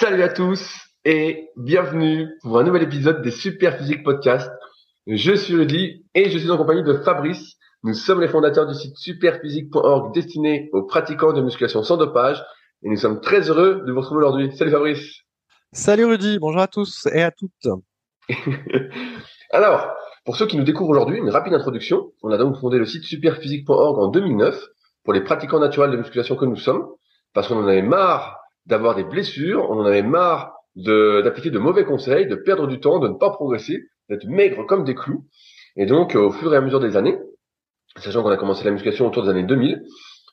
Salut à tous et bienvenue pour un nouvel épisode des Super Physique Podcast. Je suis Rudy et je suis en compagnie de Fabrice. Nous sommes les fondateurs du site superphysique.org destiné aux pratiquants de musculation sans dopage et nous sommes très heureux de vous retrouver aujourd'hui. Salut Fabrice. Salut Rudy, bonjour à tous et à toutes. Alors, pour ceux qui nous découvrent aujourd'hui, une rapide introduction. On a donc fondé le site superphysique.org en 2009 pour les pratiquants naturels de musculation que nous sommes parce qu'on en avait marre d'avoir des blessures, on en avait marre d'appliquer de, mauvais conseils, de perdre du temps, de ne pas progresser, d'être maigre comme des clous. Et donc, au fur et à mesure des années, sachant qu'on a commencé la musculation autour des années 2000,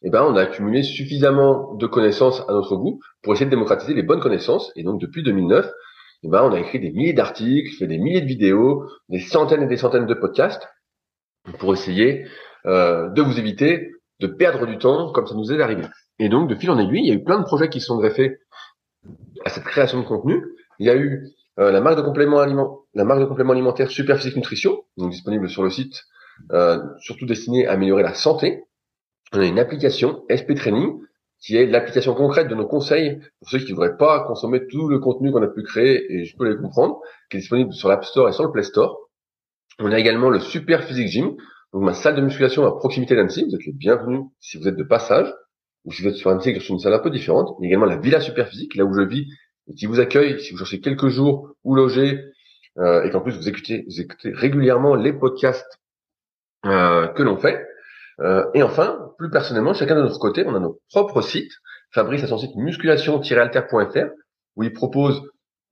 eh ben, on a accumulé suffisamment de connaissances à notre goût pour essayer de démocratiser les bonnes connaissances. Et donc, depuis 2009, eh ben, on a écrit des milliers d'articles, fait des milliers de vidéos, des centaines et des centaines de podcasts pour essayer euh, de vous éviter de perdre du temps comme ça nous est arrivé. Et donc, de fil en aiguille, il y a eu plein de projets qui se sont greffés à cette création de contenu. Il y a eu euh, la marque de complément aliment, la marque de complément alimentaire Superphysique Nutrition, donc disponible sur le site, euh, surtout destinée à améliorer la santé. On a une application SP Training qui est l'application concrète de nos conseils pour ceux qui ne voudraient pas consommer tout le contenu qu'on a pu créer, et je peux les comprendre, qui est disponible sur l'App Store et sur le Play Store. On a également le Super Physique Gym, donc ma salle de musculation à proximité d'Annecy. Vous êtes les bienvenus si vous êtes de passage ou si vous êtes sur un tigre sur une salle un peu différente. A également la Villa Superphysique, là où je vis, et qui vous accueille si vous cherchez quelques jours où loger, euh, et qu'en plus vous écoutez, vous écoutez régulièrement les podcasts euh, que l'on fait. Euh, et enfin, plus personnellement, chacun de notre côté, on a nos propres sites. Fabrice a son site musculation-alter.fr où il propose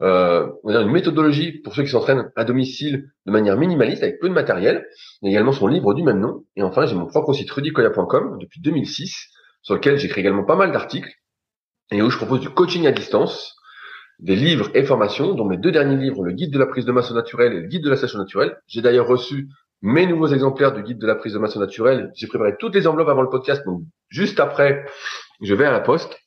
euh, une méthodologie pour ceux qui s'entraînent à domicile de manière minimaliste avec peu de matériel. Il y a également son livre du même nom. Et enfin, j'ai mon propre site rudicoya.com depuis 2006 sur lequel j'écris également pas mal d'articles et où je propose du coaching à distance, des livres et formations, dont mes deux derniers livres, le guide de la prise de masse naturelle et le guide de la sèche naturelle. J'ai d'ailleurs reçu mes nouveaux exemplaires du guide de la prise de masse naturelle. J'ai préparé toutes les enveloppes avant le podcast, donc juste après, je vais à la poste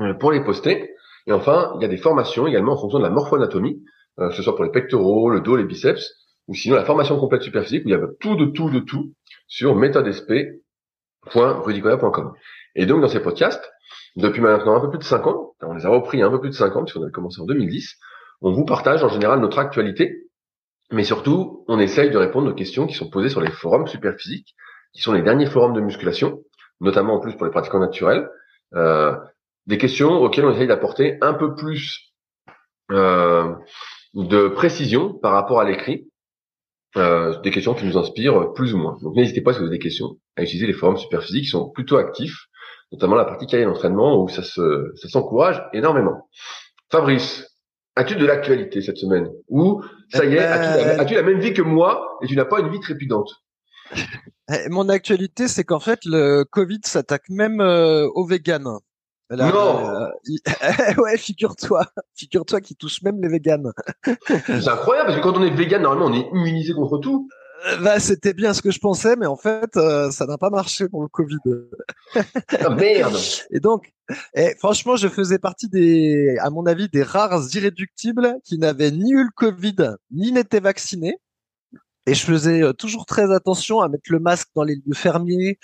euh, pour les poster. Et enfin, il y a des formations également en fonction de la morphoanatomie, euh, que ce soit pour les pectoraux, le dos, les biceps, ou sinon la formation complète superphysique où il y a tout de tout de tout sur méthodesp www.rudicola.com. Et donc, dans ces podcasts, depuis maintenant un peu plus de 5 ans, on les a repris un peu plus de 5 ans, puisqu'on avait commencé en 2010, on vous partage en général notre actualité, mais surtout, on essaye de répondre aux questions qui sont posées sur les forums superphysiques, qui sont les derniers forums de musculation, notamment en plus pour les pratiquants naturels, euh, des questions auxquelles on essaye d'apporter un peu plus euh, de précision par rapport à l'écrit, euh, des questions qui nous inspirent plus ou moins. Donc n'hésitez pas si vous avez des questions à utiliser les forums superphysiques qui sont plutôt actifs, notamment la partie cahier d'entraînement où ça se ça s'encourage énormément. Fabrice, as-tu de l'actualité cette semaine Ou ça y est, as-tu, la, même vie que moi et tu n'as pas une vie trépidante? Eh, Mon actualité, c'est qu'en fait le Covid s'attaque même euh, aux véganes non. Euh, ouais, figure-toi, figure-toi qu'il touche même les véganes. c'est incroyable parce que quand on est vegan, normalement, on est immunisé contre tout. Euh, bah, c'était bien ce que je pensais, mais en fait, euh, ça n'a pas marché pour le Covid. ah, merde. Et donc, et franchement, je faisais partie des, à mon avis, des rares irréductibles qui n'avaient ni eu le Covid, ni n'étaient vaccinés. Et je faisais toujours très attention à mettre le masque dans les lieux fermiers,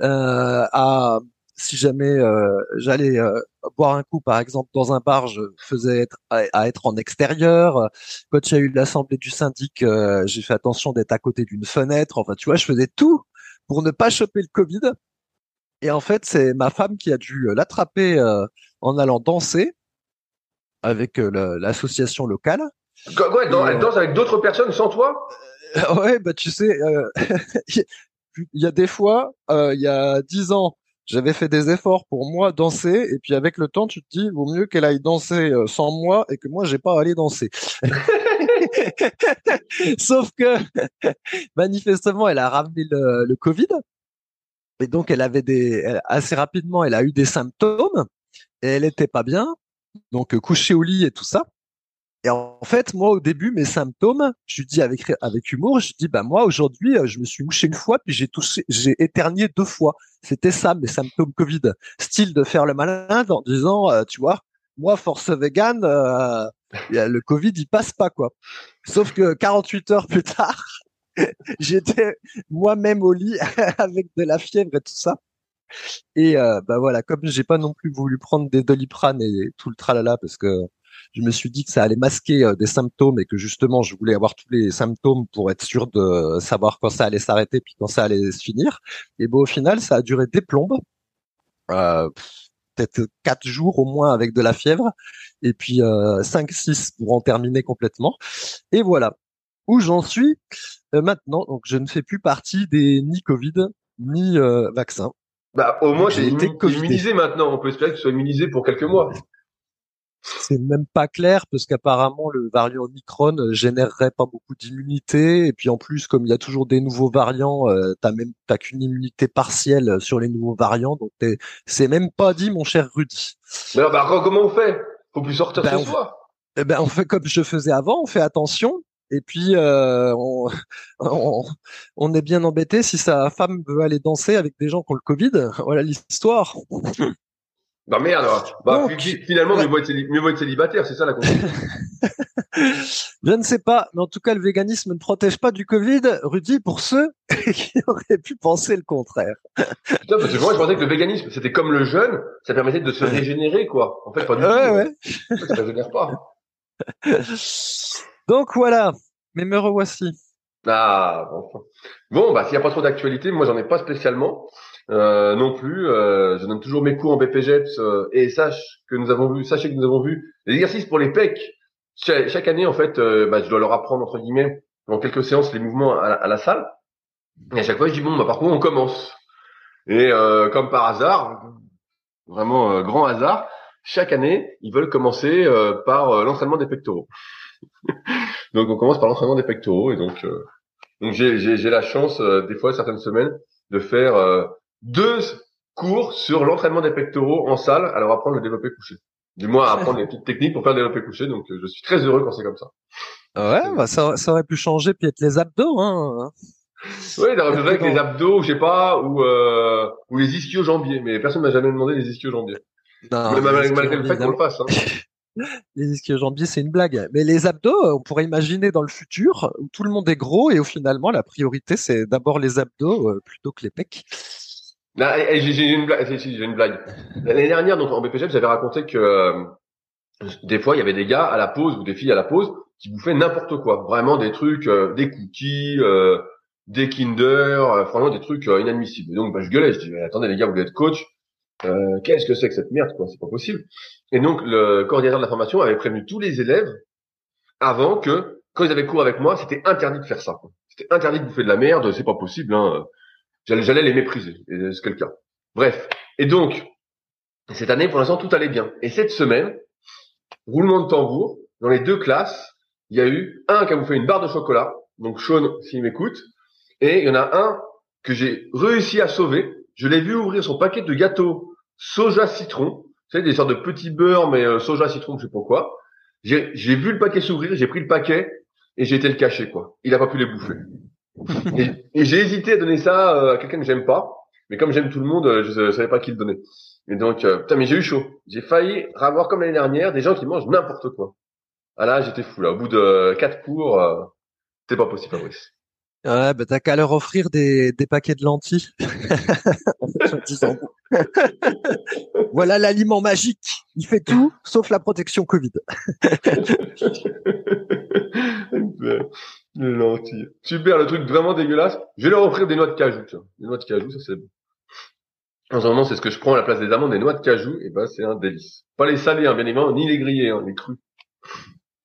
euh, à si jamais euh, j'allais euh, boire un coup, par exemple, dans un bar, je faisais être à, être en extérieur. Quand il y a eu l'assemblée du syndic, euh, j'ai fait attention d'être à côté d'une fenêtre. Enfin, tu vois, je faisais tout pour ne pas choper le Covid. Et en fait, c'est ma femme qui a dû l'attraper en allant danser avec l'association locale. Quoi, elle, danse avec d'autres personnes sans toi? Ouais, bah tu sais, il y a des fois, il y a dix ans, j'avais fait des efforts pour moi danser et puis avec le temps tu te dis vaut mieux qu'elle aille danser euh, sans moi et que moi j'ai pas à aller danser. Sauf que manifestement elle a ramené le, le, Covid et donc elle avait des assez rapidement elle a eu des symptômes et elle était pas bien donc couchée au lit et tout ça. Et en fait, moi, au début, mes symptômes, je lui dis avec avec humour, je dis bah moi aujourd'hui, euh, je me suis mouché une fois, puis j'ai touché, j'ai éternué deux fois. C'était ça mes symptômes Covid, style de faire le malin en disant, euh, tu vois, moi force vegan, euh, le Covid il passe pas quoi. Sauf que 48 heures plus tard, j'étais moi-même au lit avec de la fièvre et tout ça. Et euh, bah voilà, comme j'ai pas non plus voulu prendre des doliprane et tout le tralala parce que je me suis dit que ça allait masquer euh, des symptômes et que justement je voulais avoir tous les symptômes pour être sûr de savoir quand ça allait s'arrêter puis quand ça allait se finir. Et bon, au final, ça a duré des plombes. Euh, peut-être quatre jours au moins avec de la fièvre et puis euh, 5-6 pour en terminer complètement. Et voilà où j'en suis euh, maintenant. Donc je ne fais plus partie des ni Covid ni euh, vaccin. Bah au moins j'ai été immunisé maintenant. On peut espérer que tu sois immunisé pour quelques mois. C'est même pas clair parce qu'apparemment le variant Omicron euh, générerait pas beaucoup d'immunité et puis en plus comme il y a toujours des nouveaux variants, euh, t'as même t'as qu'une immunité partielle sur les nouveaux variants donc c'est même pas dit mon cher Rudy. Mais alors, bah, comment on fait? Faut plus sortir ben, chez soi. Eh ben on fait comme je faisais avant, on fait attention et puis euh, on, on, est bien embêté si sa femme veut aller danser avec des gens qui ont le Covid. Voilà l'histoire. Bah merde, bah, finalement, mieux, vaut être, célibataire, c'est ça la conclusion. je ne sais pas, mais en tout cas, le véganisme ne protège pas du Covid, Rudy, pour ceux qui auraient pu penser le contraire. Putain, parce que moi, je pensais que le véganisme, c'était comme le jeûne, ça permettait de se régénérer, quoi. En fait, pas du ouais, tout. Ouais. Ça ne régénère pas. Donc voilà, mais me revoici. Ah, bon. Bon, bah, s'il n'y a pas trop d'actualité, moi, j'en ai pas spécialement. Euh, non plus. Euh, je donne toujours mes cours en BPGEPS euh, et sache que nous avons vu, sachez que nous avons vu les exercices pour les pecs. chaque année, en fait, bah, je dois leur apprendre entre guillemets dans quelques séances les mouvements à, la salle. Et à chaque fois, je dis bon, bah, par contre, on commence. Et comme par hasard, vraiment grand hasard, chaque année, ils veulent commencer par l'entraînement des pectoraux. donc, on commence par l'entraînement des pectoraux et donc donc j'ai la chance des fois certaines semaines de faire deux cours sur l'entraînement des pectoraux en salle, alors apprendre le développé couché. Du moins apprendre les petites techniques pour faire le développé couché. Donc euh, je suis très heureux quand c'est comme ça. Ouais, bah ça, ça aurait pu changer puis être les abdos, hein. Oui, il aurait pu avec les abdos, je sais pas, ou euh, ou les ischio-jambiers, mais personne m'a jamais demandé les ischio-jambiers. Non, malgré, le fait qu'on le fasse. Hein. les ischio-jambiers, c'est une blague. Mais les abdos, on pourrait imaginer dans le futur où tout le monde est gros et où finalement la priorité c'est d'abord les abdos euh, plutôt que les pecs. J'ai une blague. J'ai une blague. L'année dernière, donc en BPG, j'avais raconté que euh, des fois, il y avait des gars à la pause ou des filles à la pause qui bouffaient n'importe quoi. Vraiment des trucs, euh, des cookies, euh, des Kinder, franchement des trucs inadmissibles. Et donc, bah, je gueulais. Je dis, attendez les gars, vous êtes coach. Qu'est-ce que c'est que cette merde, quoi? C'est pas possible. Et donc, le coordinateur de la formation avait prévenu tous les élèves avant que, quand ils avaient cours avec moi, c'était interdit de faire ça. C'était interdit de bouffer de la merde. C'est pas possible. Hein J'allais les mépriser, c'est cas. Bref. Et donc, cette année, pour l'instant, tout allait bien. Et cette semaine, roulement de tambour, dans les deux classes, il y a eu un qui a bouffé une barre de chocolat, donc Sean, s'il m'écoute, et il y en a un que j'ai réussi à sauver. Je l'ai vu ouvrir son paquet de gâteaux soja citron, vous savez, des sortes de petits beurres, mais euh, soja citron, je sais pas quoi. J'ai vu le paquet s'ouvrir, j'ai pris le paquet et j'ai été le cacher, quoi. Il a pas pu les bouffer et, j'ai hésité à donner ça euh, à quelqu'un que j'aime pas, mais comme j'aime tout le monde, euh, je, savais pas qui le donner. Et donc, euh, putain, mais j'ai eu chaud. J'ai failli avoir comme l'année dernière des gens qui mangent n'importe quoi. Ah là, j'étais fou là. Au bout de quatre cours, euh, c'est pas possible, Fabrice. Ouais, bah t'as qu'à leur offrir des, des paquets de lentilles. voilà l'aliment magique. Il fait tout sauf la protection Covid. Les lentilles. Super, le truc vraiment dégueulasse. Je vais leur offrir des noix de cajou, tiens. Des noix de cajou, ça c'est bon. En ce moment, c'est ce que je prends à la place des amandes, des noix de cajou, et ben c'est un délice. Pas les salés, hein, bien évidemment, ni les grillés, hein, les crus.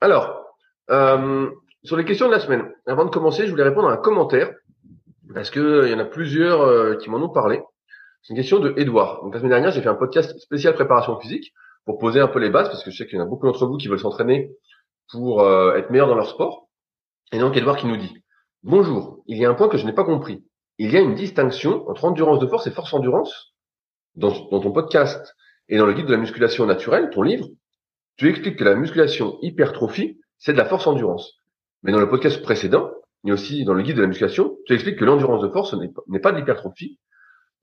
Alors, euh, sur les questions de la semaine, avant de commencer, je voulais répondre à un commentaire, parce que euh, il y en a plusieurs euh, qui m'en ont parlé. C'est une question de Edouard. Donc la semaine dernière, j'ai fait un podcast spécial préparation physique pour poser un peu les bases, parce que je sais qu'il y en a beaucoup d'entre vous qui veulent s'entraîner pour être meilleurs dans leur sport. Et donc Edouard qui nous dit Bonjour, il y a un point que je n'ai pas compris. Il y a une distinction entre endurance de force et force endurance dans, ton podcast et dans le guide de la musculation naturelle, ton livre, tu expliques que la musculation hypertrophie, c'est de la force endurance. Mais dans le podcast précédent, et aussi dans le guide de la musculation, tu expliques que l'endurance de force n'est pas de l'hypertrophie.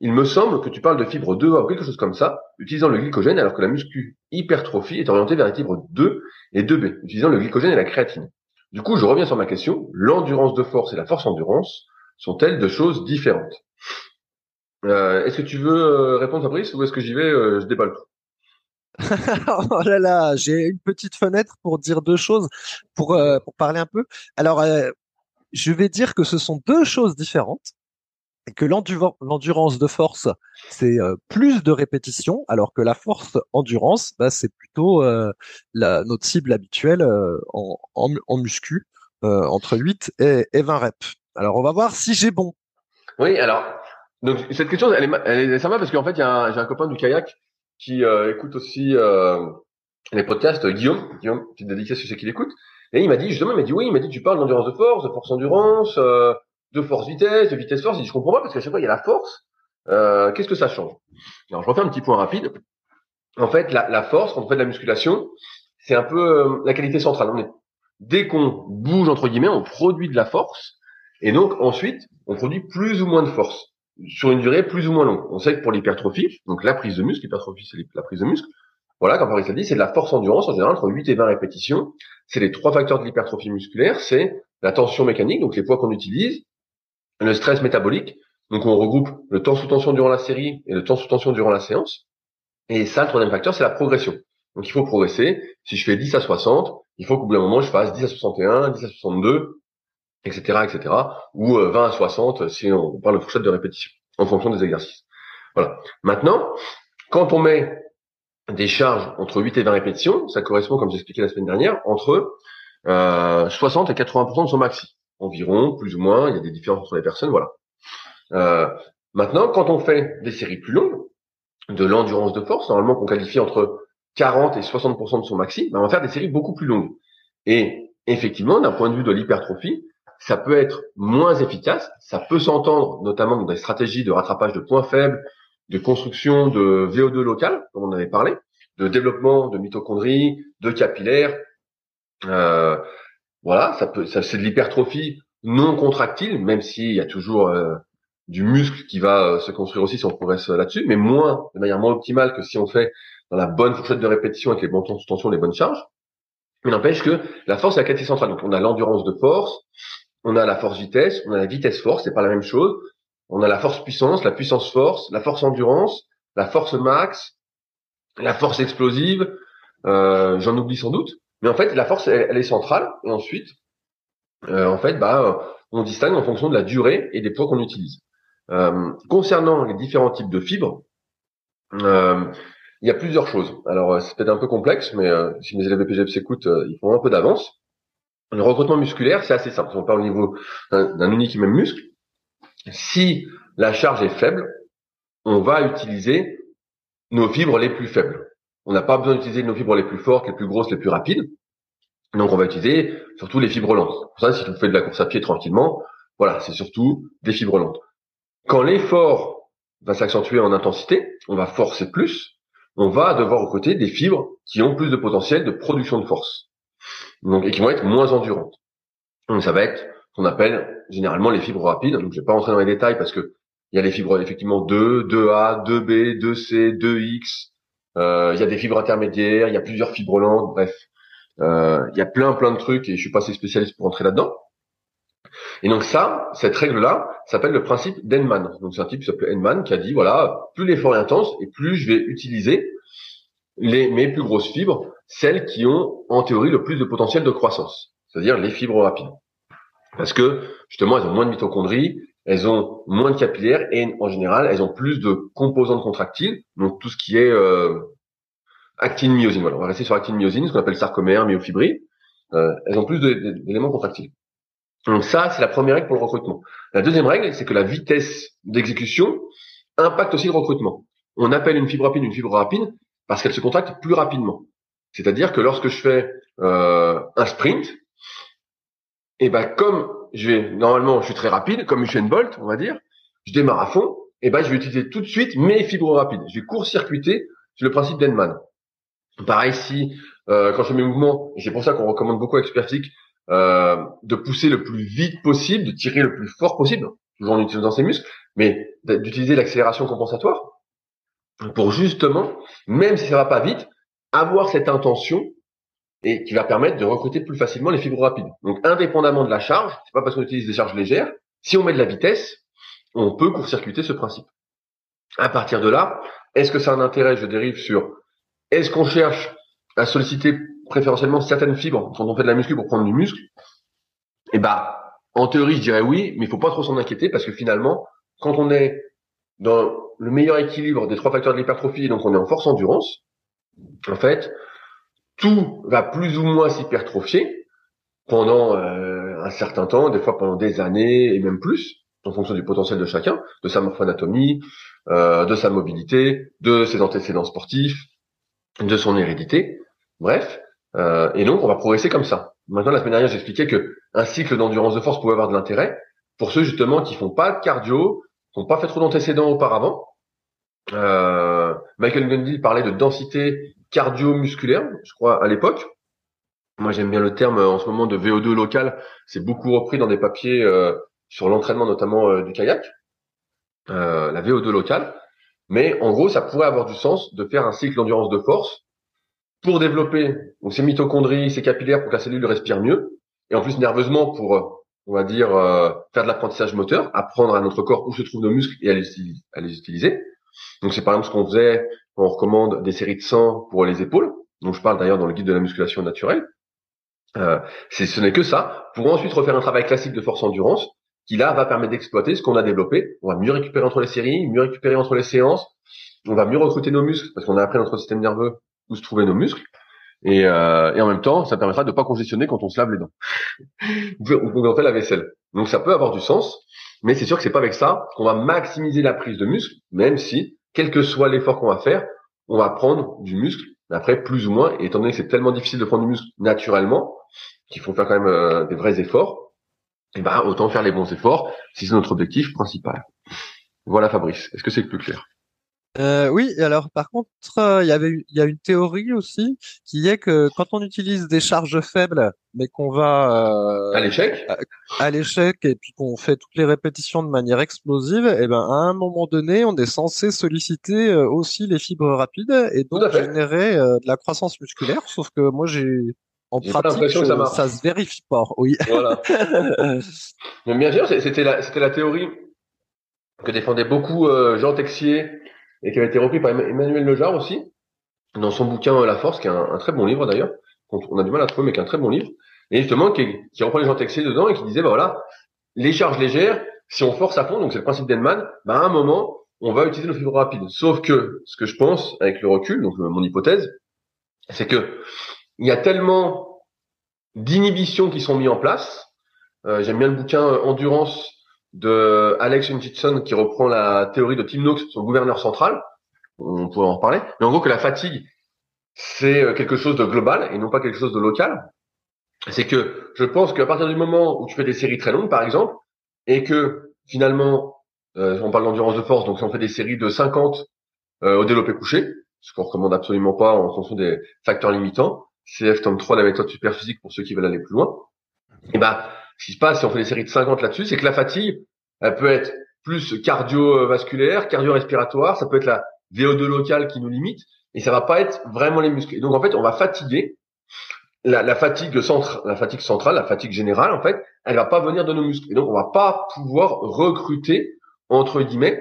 Il me semble que tu parles de fibre 2A ou quelque chose comme ça, utilisant le glycogène, alors que la muscu hypertrophie est orientée vers les fibres 2 et 2B, utilisant le glycogène et la créatine. Du coup, je reviens sur ma question. L'endurance de force et la force endurance sont-elles deux choses différentes? Euh, est-ce que tu veux répondre Fabrice ou est-ce que j'y vais Je déballe oh là là, j'ai une petite fenêtre pour dire deux choses, pour, pour parler un peu. Alors, je vais dire que ce sont deux choses différentes que l'endurance de force, c'est euh, plus de répétitions, alors que la force endurance, bah, c'est plutôt euh, la, notre cible habituelle euh, en, en, muscu, entre 8 et, et, 20 reps. Alors, on va voir si j'ai bon. Oui, alors, donc cette question, elle est, elle est sympa parce qu'en fait, j'ai un, copain du kayak qui écoute aussi les podcasts, Guillaume, Guillaume, petite dédicace sur ce qu'il écoute, et il m'a dit, justement, il m'a dit, oui, il m'a dit, tu parles d'endurance de force, de force endurance, de force vitesse, de vitesse force. Dit, je comprends pas parce qu'à chaque fois il y a la force. Euh, Qu'est-ce que ça change? Alors je refais un petit point rapide. En fait, la, la force quand on fait de la musculation, c'est un peu euh, la qualité centrale. On est, dès qu'on bouge entre guillemets, on produit de la force, et donc ensuite on produit plus ou moins de force sur une durée plus ou moins longue. On sait que pour l'hypertrophie, donc la prise de muscle, l'hypertrophie c'est la prise de muscle. Voilà, comme Paris l'a dit, c'est de la force endurance en général entre 8 et 20 répétitions. C'est les trois facteurs de l'hypertrophie musculaire, c'est la tension mécanique, donc les poids qu'on utilise, le stress métabolique. Donc on regroupe le temps sous tension durant la série et le temps sous tension durant la séance. Et ça, le troisième facteur, c'est la progression. Donc il faut progresser. Si je fais 10 à 60, il faut qu'au bout d'un moment, je fasse 10 à 61, 10 à 62, etc., etc. Ou 20 euh, à 60 si on parle de fourchette de répétition en fonction des exercices. Voilà. Maintenant, quand on met des charges entre 8 et 20 répétitions, ça correspond, comme j'expliquais la semaine dernière, entre euh, 60 et 80% de son maxi environ, plus ou moins. Il y a des différences entre les personnes, voilà. Euh, maintenant, quand on fait des séries plus longues, de l'endurance de force, normalement qu'on qualifie entre 40 et 60% de son maxi, ben on va faire des séries beaucoup plus longues. Et effectivement, d'un point de vue de l'hypertrophie, ça peut être moins efficace. Ça peut s'entendre notamment dans des stratégies de rattrapage de points faibles, de construction de VO2 local, comme on avait parlé, de développement de mitochondries, de capillaires. Euh, voilà, ça peut, ça c'est de l'hypertrophie non contractile, même s'il y a toujours euh, du muscle qui va euh, se construire aussi si on progresse là-dessus, mais moins, de manière moins optimale que si on fait dans la bonne fourchette de répétition avec les bons temps sous tension, les bonnes charges. Mais n'empêche que la force, c'est la qualité centrale. Donc on a l'endurance de force, on a la force vitesse, on a la vitesse force, c'est pas la même chose. On a la force puissance, la puissance force, la force endurance, la force max, la force explosive. Euh, J'en oublie sans doute. Mais en fait, la force, elle, est centrale. Et ensuite, euh, en fait, bah, on distingue en fonction de la durée et des poids qu'on utilise. Euh, concernant les différents types de fibres, euh, il y a plusieurs choses. Alors, c'est peut-être un peu complexe, mais si mes élèves de PGF s'écoutent, ils font un peu d'avance. Le recrutement musculaire, c'est assez simple. Si on parle au niveau d'un unique et même muscle, si la charge est faible, on va utiliser nos fibres les plus faibles. On n'a pas besoin d'utiliser nos fibres les plus fortes, les plus grosses, les plus rapides. Donc on va utiliser surtout les fibres lentes. Pour ça, si vous faites de la course à pied tranquillement, voilà, c'est surtout des fibres lentes. Quand l'effort va s'accentuer en intensité, on va forcer plus, on va devoir recruter des fibres qui ont plus de potentiel de production de force. Donc, et qui vont être moins endurantes. Donc ça va être ce qu'on appelle généralement les fibres rapides. Donc je vais pas rentrer dans les détails parce que il y a les fibres effectivement 2, 2A, 2B, 2C, 2X, euh, il y a des fibres intermédiaires, il y a plusieurs fibres lentes, bref. Euh, il y a plein plein de trucs et je suis pas assez spécialiste pour entrer là-dedans. Et donc ça, cette règle-là, s'appelle le principe d'Henman. Donc c'est un type qui s'appelle Henman qui a dit voilà, plus l'effort est intense et plus je vais utiliser les mes plus grosses fibres, celles qui ont en théorie le plus de potentiel de croissance, c'est-à-dire les fibres rapides. Parce que justement, elles ont moins de mitochondries, elles ont moins de capillaires et en général, elles ont plus de composantes contractiles, donc tout ce qui est euh, actine myosine. Voilà, on va rester sur actine myosine, ce qu'on appelle sarcomère, myofibrilles. Euh, elles ont plus d'éléments contractiles. Donc ça, c'est la première règle pour le recrutement. La deuxième règle, c'est que la vitesse d'exécution impacte aussi le recrutement. On appelle une fibre rapide une fibre rapide parce qu'elle se contracte plus rapidement. C'est-à-dire que lorsque je fais euh, un sprint, et eh ben comme je vais normalement, je suis très rapide, comme Usain Bolt, on va dire. Je démarre à fond, et ben je vais utiliser tout de suite mes fibres rapides. Je vais court-circuiter sur le principe d'Enman. Pareil si euh, quand je fais mes mouvements, et c'est pour ça qu'on recommande beaucoup à Expertique euh, de pousser le plus vite possible, de tirer le plus fort possible, toujours en utilisant ses muscles, mais d'utiliser l'accélération compensatoire pour justement, même si ça va pas vite, avoir cette intention et qui va permettre de recruter plus facilement les fibres rapides. Donc, indépendamment de la charge, c'est pas parce qu'on utilise des charges légères, si on met de la vitesse, on peut court-circuiter ce principe. À partir de là, est-ce que ça a un intérêt Je dérive sur est-ce qu'on cherche à solliciter préférentiellement certaines fibres quand on fait de la muscu pour prendre du muscle? Eh bah, en théorie, je dirais oui, mais il faut pas trop s'en inquiéter parce que finalement, quand on est dans le meilleur équilibre des trois facteurs de l'hypertrophie, donc on est en force endurance, en fait, tout va plus ou moins s'hypertrophier pendant euh, un certain temps, des fois pendant des années et même plus, en fonction du potentiel de chacun, de sa morphoanatomie, euh, de sa mobilité, de ses antécédents sportifs, de son hérédité, bref. Euh, et donc on va progresser comme ça. Maintenant, la semaine dernière, j'expliquais que un cycle d'endurance de force pouvait avoir de l'intérêt pour ceux justement qui font pas de cardio, qui n'ont pas fait trop d'antécédents auparavant. Euh, Michael Gundy parlait de densité cardio-musculaire, je crois, à l'époque. Moi, j'aime bien le terme en ce moment de VO2 local. C'est beaucoup repris dans des papiers euh, sur l'entraînement, notamment euh, du kayak. Euh, la VO2 locale. Mais en gros, ça pourrait avoir du sens de faire un cycle d'endurance de force pour développer donc, ces mitochondries, ces capillaires pour que la cellule respire mieux. Et en plus, nerveusement, pour, on va dire, faire de l'apprentissage moteur, apprendre à notre corps où se trouvent nos muscles et à les, à les utiliser. Donc c'est par exemple ce qu'on faisait on recommande des séries de 100 pour les épaules, dont je parle d'ailleurs dans le guide de la musculation naturelle. Euh, ce n'est que ça, pour ensuite refaire un travail classique de force endurance, qui là va permettre d'exploiter ce qu'on a développé. On va mieux récupérer entre les séries, mieux récupérer entre les séances, on va mieux recruter nos muscles, parce qu'on a appris notre système nerveux où se trouvaient nos muscles. Et, euh, et, en même temps, ça permettra de ne pas congestionner quand on se lave les dents. on fait la vaisselle. Donc ça peut avoir du sens, mais c'est sûr que c'est pas avec ça qu'on va maximiser la prise de muscle, même si quel que soit l'effort qu'on va faire, on va prendre du muscle. Après, plus ou moins, et étant donné que c'est tellement difficile de prendre du muscle naturellement, qu'il faut faire quand même euh, des vrais efforts, et eh ben autant faire les bons efforts si c'est notre objectif principal. Voilà Fabrice, est-ce que c'est plus clair? Euh, oui, alors par contre, euh, il y avait il y a une théorie aussi qui est que quand on utilise des charges faibles, mais qu'on va euh, à l'échec, à, l'échec et puis qu'on fait toutes les répétitions de manière explosive, et eh ben à un moment donné, on est censé solliciter euh, aussi les fibres rapides et donc générer euh, de la croissance musculaire. Sauf que moi j'ai en pratique, ça, ça, se vérifie pas. Oui. Voilà. mais bien sûr, c'était la c'était la théorie que défendait beaucoup Jean Texier et qui avait été repris par Emmanuel Lejar aussi, dans son bouquin La Force, qui est un, très bon livre d'ailleurs, on a du mal à trouver, mais qui est un très bon livre, et justement qui, qui reprend les gens textés dedans et qui disait, bah voilà, les charges légères, si on force à fond, donc c'est le principe d'Enman, bah à un moment, on va utiliser nos fibres rapides. Sauf que ce que je pense avec le recul, donc mon hypothèse, c'est que il y a tellement d'inhibitions qui sont mis en place. Euh, J'aime bien le bouquin Endurance de Alex Hutchinson qui reprend la théorie de Tim Noakes, son gouverneur central. On pourrait en reparler. Mais en gros, que la fatigue, c'est euh, quelque chose de global et non pas quelque chose de local. C'est que je pense qu'à partir du moment où tu fais des séries très longues, par exemple, et que finalement, euh, on parle d'endurance de force, donc si on fait des séries de 50 euh, au développé couché, ce qu'on recommande absolument pas en fonction des facteurs limitants, CF tome 3, la méthode superphysique pour ceux qui veulent aller plus loin, et ben ce qui se passe si on fait des séries de 50 là-dessus, c'est que la fatigue, elle peut être plus cardiovasculaire, cardio-respiratoire, ça peut être la VO2 locale qui nous limite, et ça va pas être vraiment les muscles. Et donc en fait, on va fatiguer la, fatigue centrale, la fatigue centrale, la fatigue générale, en fait, elle va pas venir de nos muscles. Et donc on va pas pouvoir recruter entre guillemets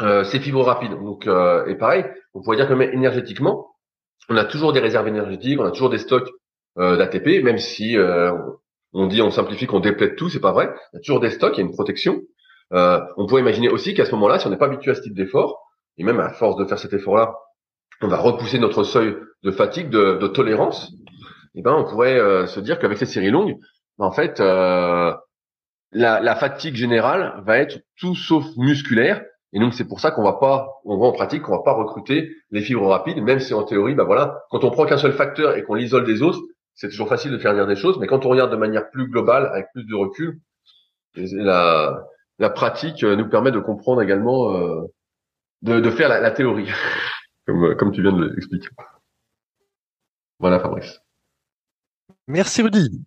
euh, ces fibres rapides. Donc euh, et pareil, on pourrait dire que même énergétiquement, on a toujours des réserves énergétiques, on a toujours des stocks euh, d'ATP, même si euh, on dit, on simplifie, qu'on déplaide tout, c'est pas vrai. Il y a toujours des stocks, il y a une protection. Euh, on pourrait imaginer aussi qu'à ce moment-là, si on n'est pas habitué à ce type d'effort, et même à force de faire cet effort-là, on va repousser notre seuil de fatigue, de, tolérance. Et eh ben, on pourrait euh, se dire qu'avec ces séries longues, ben, en fait, euh, la, fatigue générale va être tout sauf musculaire. Et donc c'est pour ça qu'on va pas, on voit en pratique qu'on va pas recruter les fibres rapides, même si en théorie, ben voilà, quand on prend qu'un seul facteur et qu'on l'isole des autres, c'est toujours facile de faire dire des choses, mais quand on regarde de manière plus globale, avec plus de recul, la, la pratique euh, nous permet de comprendre également, euh, de, de, faire la, la théorie, comme, comme tu viens de l'expliquer. Voilà, Fabrice. Merci, Rudy.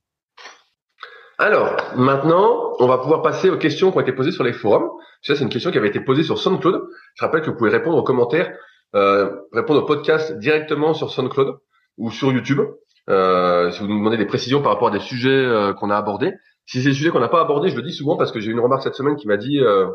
Alors, maintenant, on va pouvoir passer aux questions qui ont été posées sur les forums. Ça, c'est une question qui avait été posée sur SoundCloud. Je rappelle que vous pouvez répondre aux commentaires, euh, répondre au podcast directement sur SoundCloud ou sur YouTube. Euh, si vous nous demandez des précisions par rapport à des sujets euh, qu'on a abordés. Si c'est des sujets qu'on n'a pas abordés, je le dis souvent parce que j'ai eu une remarque cette semaine qui m'a dit, euh,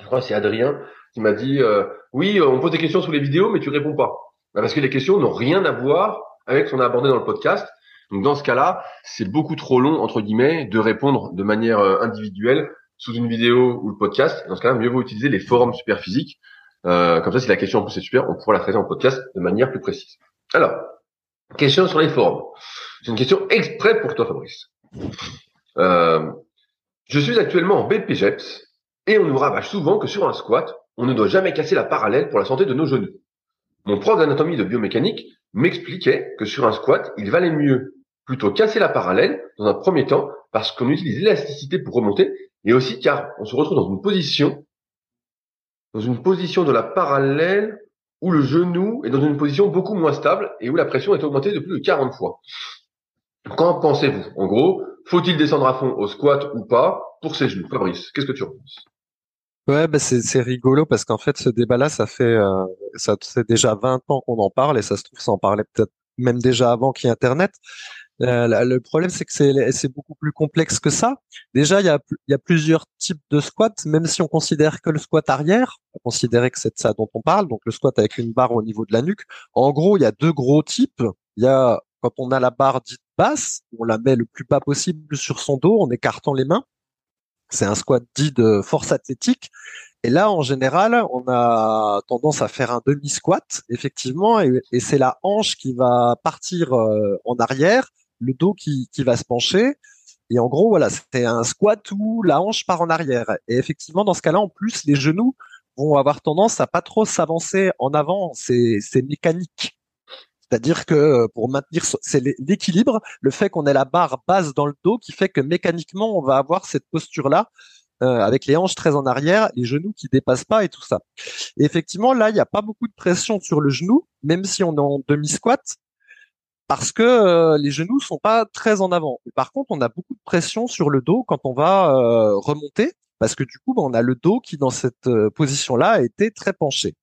je crois que c'est Adrien, qui m'a dit euh, oui, on pose des questions sous les vidéos, mais tu réponds pas. Bah, parce que les questions n'ont rien à voir avec ce qu'on a abordé dans le podcast. Donc dans ce cas-là, c'est beaucoup trop long entre guillemets de répondre de manière euh, individuelle sous une vidéo ou le podcast. Dans ce cas-là, mieux vaut utiliser les forums super physiques. Euh, comme ça, si la question en plus est super, on pourra la traiter en podcast de manière plus précise. Alors, question sur les forums. C'est une question exprès pour toi, Fabrice. Euh, je suis actuellement en BPGEPS et on nous rabâche souvent que sur un squat, on ne doit jamais casser la parallèle pour la santé de nos genoux. Mon prof d'anatomie de biomécanique m'expliquait que sur un squat, il valait mieux plutôt casser la parallèle dans un premier temps parce qu'on utilise l'élasticité pour remonter et aussi car on se retrouve dans une position dans une position de la parallèle où le genou est dans une position beaucoup moins stable et où la pression est augmentée de plus de 40 fois. Qu'en pensez-vous? En gros, faut-il descendre à fond au squat ou pas pour ses genoux? Fabrice, qu'est-ce que tu en penses? Ouais, bah c'est rigolo parce qu'en fait ce débat-là, ça fait euh, ça fait déjà 20 ans qu'on en parle et ça se trouve ça en parlait peut-être même déjà avant qu'il y ait Internet. Euh, le problème, c'est que c'est beaucoup plus complexe que ça. Déjà, il y a, plusieurs types de squats, même si on considère que le squat arrière, on considérer que c'est ça dont on parle, donc le squat avec une barre au niveau de la nuque. En gros, il y a deux gros types. Il y a quand on a la barre dite basse, on la met le plus bas possible sur son dos en écartant les mains. C'est un squat dit de force athlétique. Et là, en général, on a tendance à faire un demi-squat, effectivement, et, c'est la hanche qui va partir euh, en arrière, le dos qui, qui va se pencher. Et en gros, voilà, c'est un squat où la hanche part en arrière. Et effectivement, dans ce cas-là, en plus, les genoux vont avoir tendance à pas trop s'avancer en avant. C'est mécanique. C'est-à-dire que euh, pour maintenir c'est l'équilibre, le fait qu'on ait la barre basse dans le dos qui fait que mécaniquement on va avoir cette posture là euh, avec les hanches très en arrière, les genoux qui dépassent pas et tout ça. Et effectivement là il n'y a pas beaucoup de pression sur le genou, même si on est en demi squat, parce que euh, les genoux sont pas très en avant. par contre on a beaucoup de pression sur le dos quand on va remonter, parce que du coup ben, on a le dos qui dans cette position là a été très penché.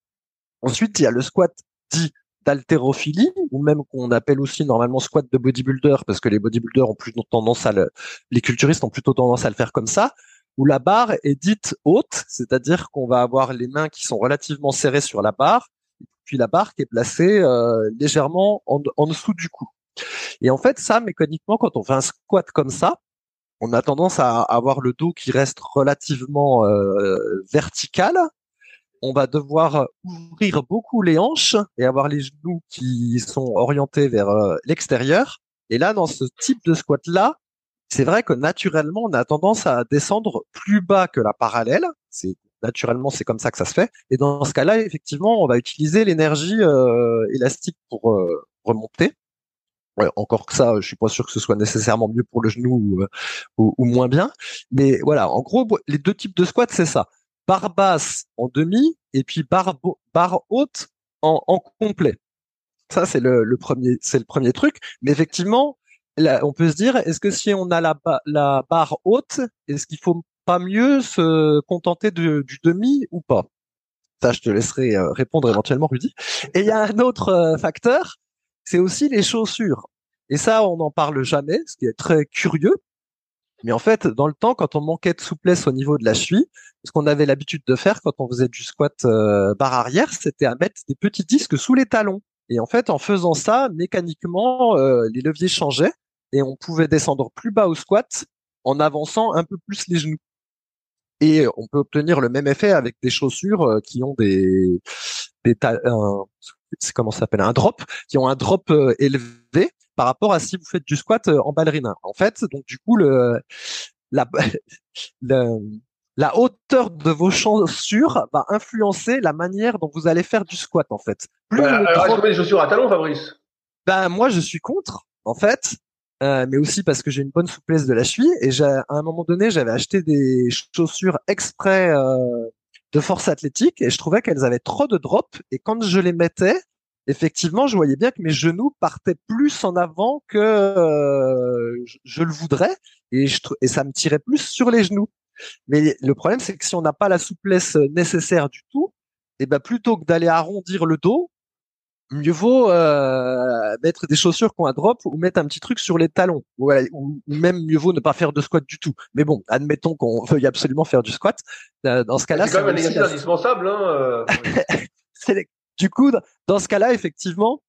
Ensuite il y a le squat dit d'haltérophilie ou même qu'on appelle aussi normalement squat de bodybuilder parce que les bodybuilders ont plutôt tendance à le, les culturistes ont plutôt tendance à le faire comme ça où la barre est dite haute, c'est-à-dire qu'on va avoir les mains qui sont relativement serrées sur la barre, puis la barre qui est placée euh, légèrement en, en, dessous du cou. Et en fait, ça, mécaniquement, quand on fait un squat comme ça, on a tendance à avoir le dos qui reste relativement euh, vertical, on va devoir ouvrir beaucoup les hanches et avoir les genoux qui sont orientés vers euh, l'extérieur. Et là, dans ce type de squat-là, c'est vrai que naturellement, on a tendance à descendre plus bas que la parallèle. C'est naturellement, c'est comme ça que ça se fait. Et dans ce cas-là, effectivement, on va utiliser l'énergie euh, élastique pour euh, remonter. encore que ça, je suis pas sûr que ce soit nécessairement mieux pour le genou ou, ou moins bien. Mais voilà, en gros, les deux types de squats, c'est ça barre basse en demi et puis barre, barre haute en, complet. Ça, c'est le, le, premier, c'est le premier truc. Mais effectivement, là, on peut se dire, est-ce que si on a la, la barre haute, est-ce qu'il faut pas mieux se contenter du demi ou pas? Ça, je te laisserai euh, répondre éventuellement, Rudy. Et il y a un autre euh, facteur, c'est aussi les chaussures. Et ça, on n'en parle jamais, ce qui est très curieux, mais en fait, dans le temps, quand on manquait de souplesse au niveau de la cheville, ce qu'on avait l'habitude de faire quand on faisait du squat euh, barre arrière, c'était à mettre des petits disques sous les talons. Et en fait, en faisant ça, mécaniquement, euh, les leviers changeaient et on pouvait descendre plus bas au squat en avançant un peu plus les genoux. Et on peut obtenir le même effet avec des chaussures euh, qui ont des, des c'est comment ça s'appelle un drop, qui ont un drop élevé par rapport à si vous faites du squat euh, en ballerina. En fait, donc du coup, le, la, la hauteur de vos chaussures va influencer la manière dont vous allez faire du squat, en fait. Plus bah, alors, des chaussures à talons, Fabrice Ben moi, je suis contre, en fait. Euh, mais aussi parce que j'ai une bonne souplesse de la cheville et à un moment donné j'avais acheté des chaussures exprès euh, de force athlétique et je trouvais qu'elles avaient trop de drop et quand je les mettais effectivement, je voyais bien que mes genoux partaient plus en avant que euh, je, le voudrais et, je, et ça me tirait plus sur les genoux. Mais le problème, c'est que si on n'a pas la souplesse nécessaire du tout, et ben plutôt que d'aller arrondir le dos, mieux vaut euh, mettre des chaussures qui ont un drop ou mettre un petit truc sur les talons ou, ou, même mieux vaut ne pas faire de squat du tout. Mais bon, admettons qu'on veuille absolument faire du squat. Euh, dans ce cas-là, c'est quand même un exercice indispensable. Hein, euh. du coup, dans ce cas-là, effectivement,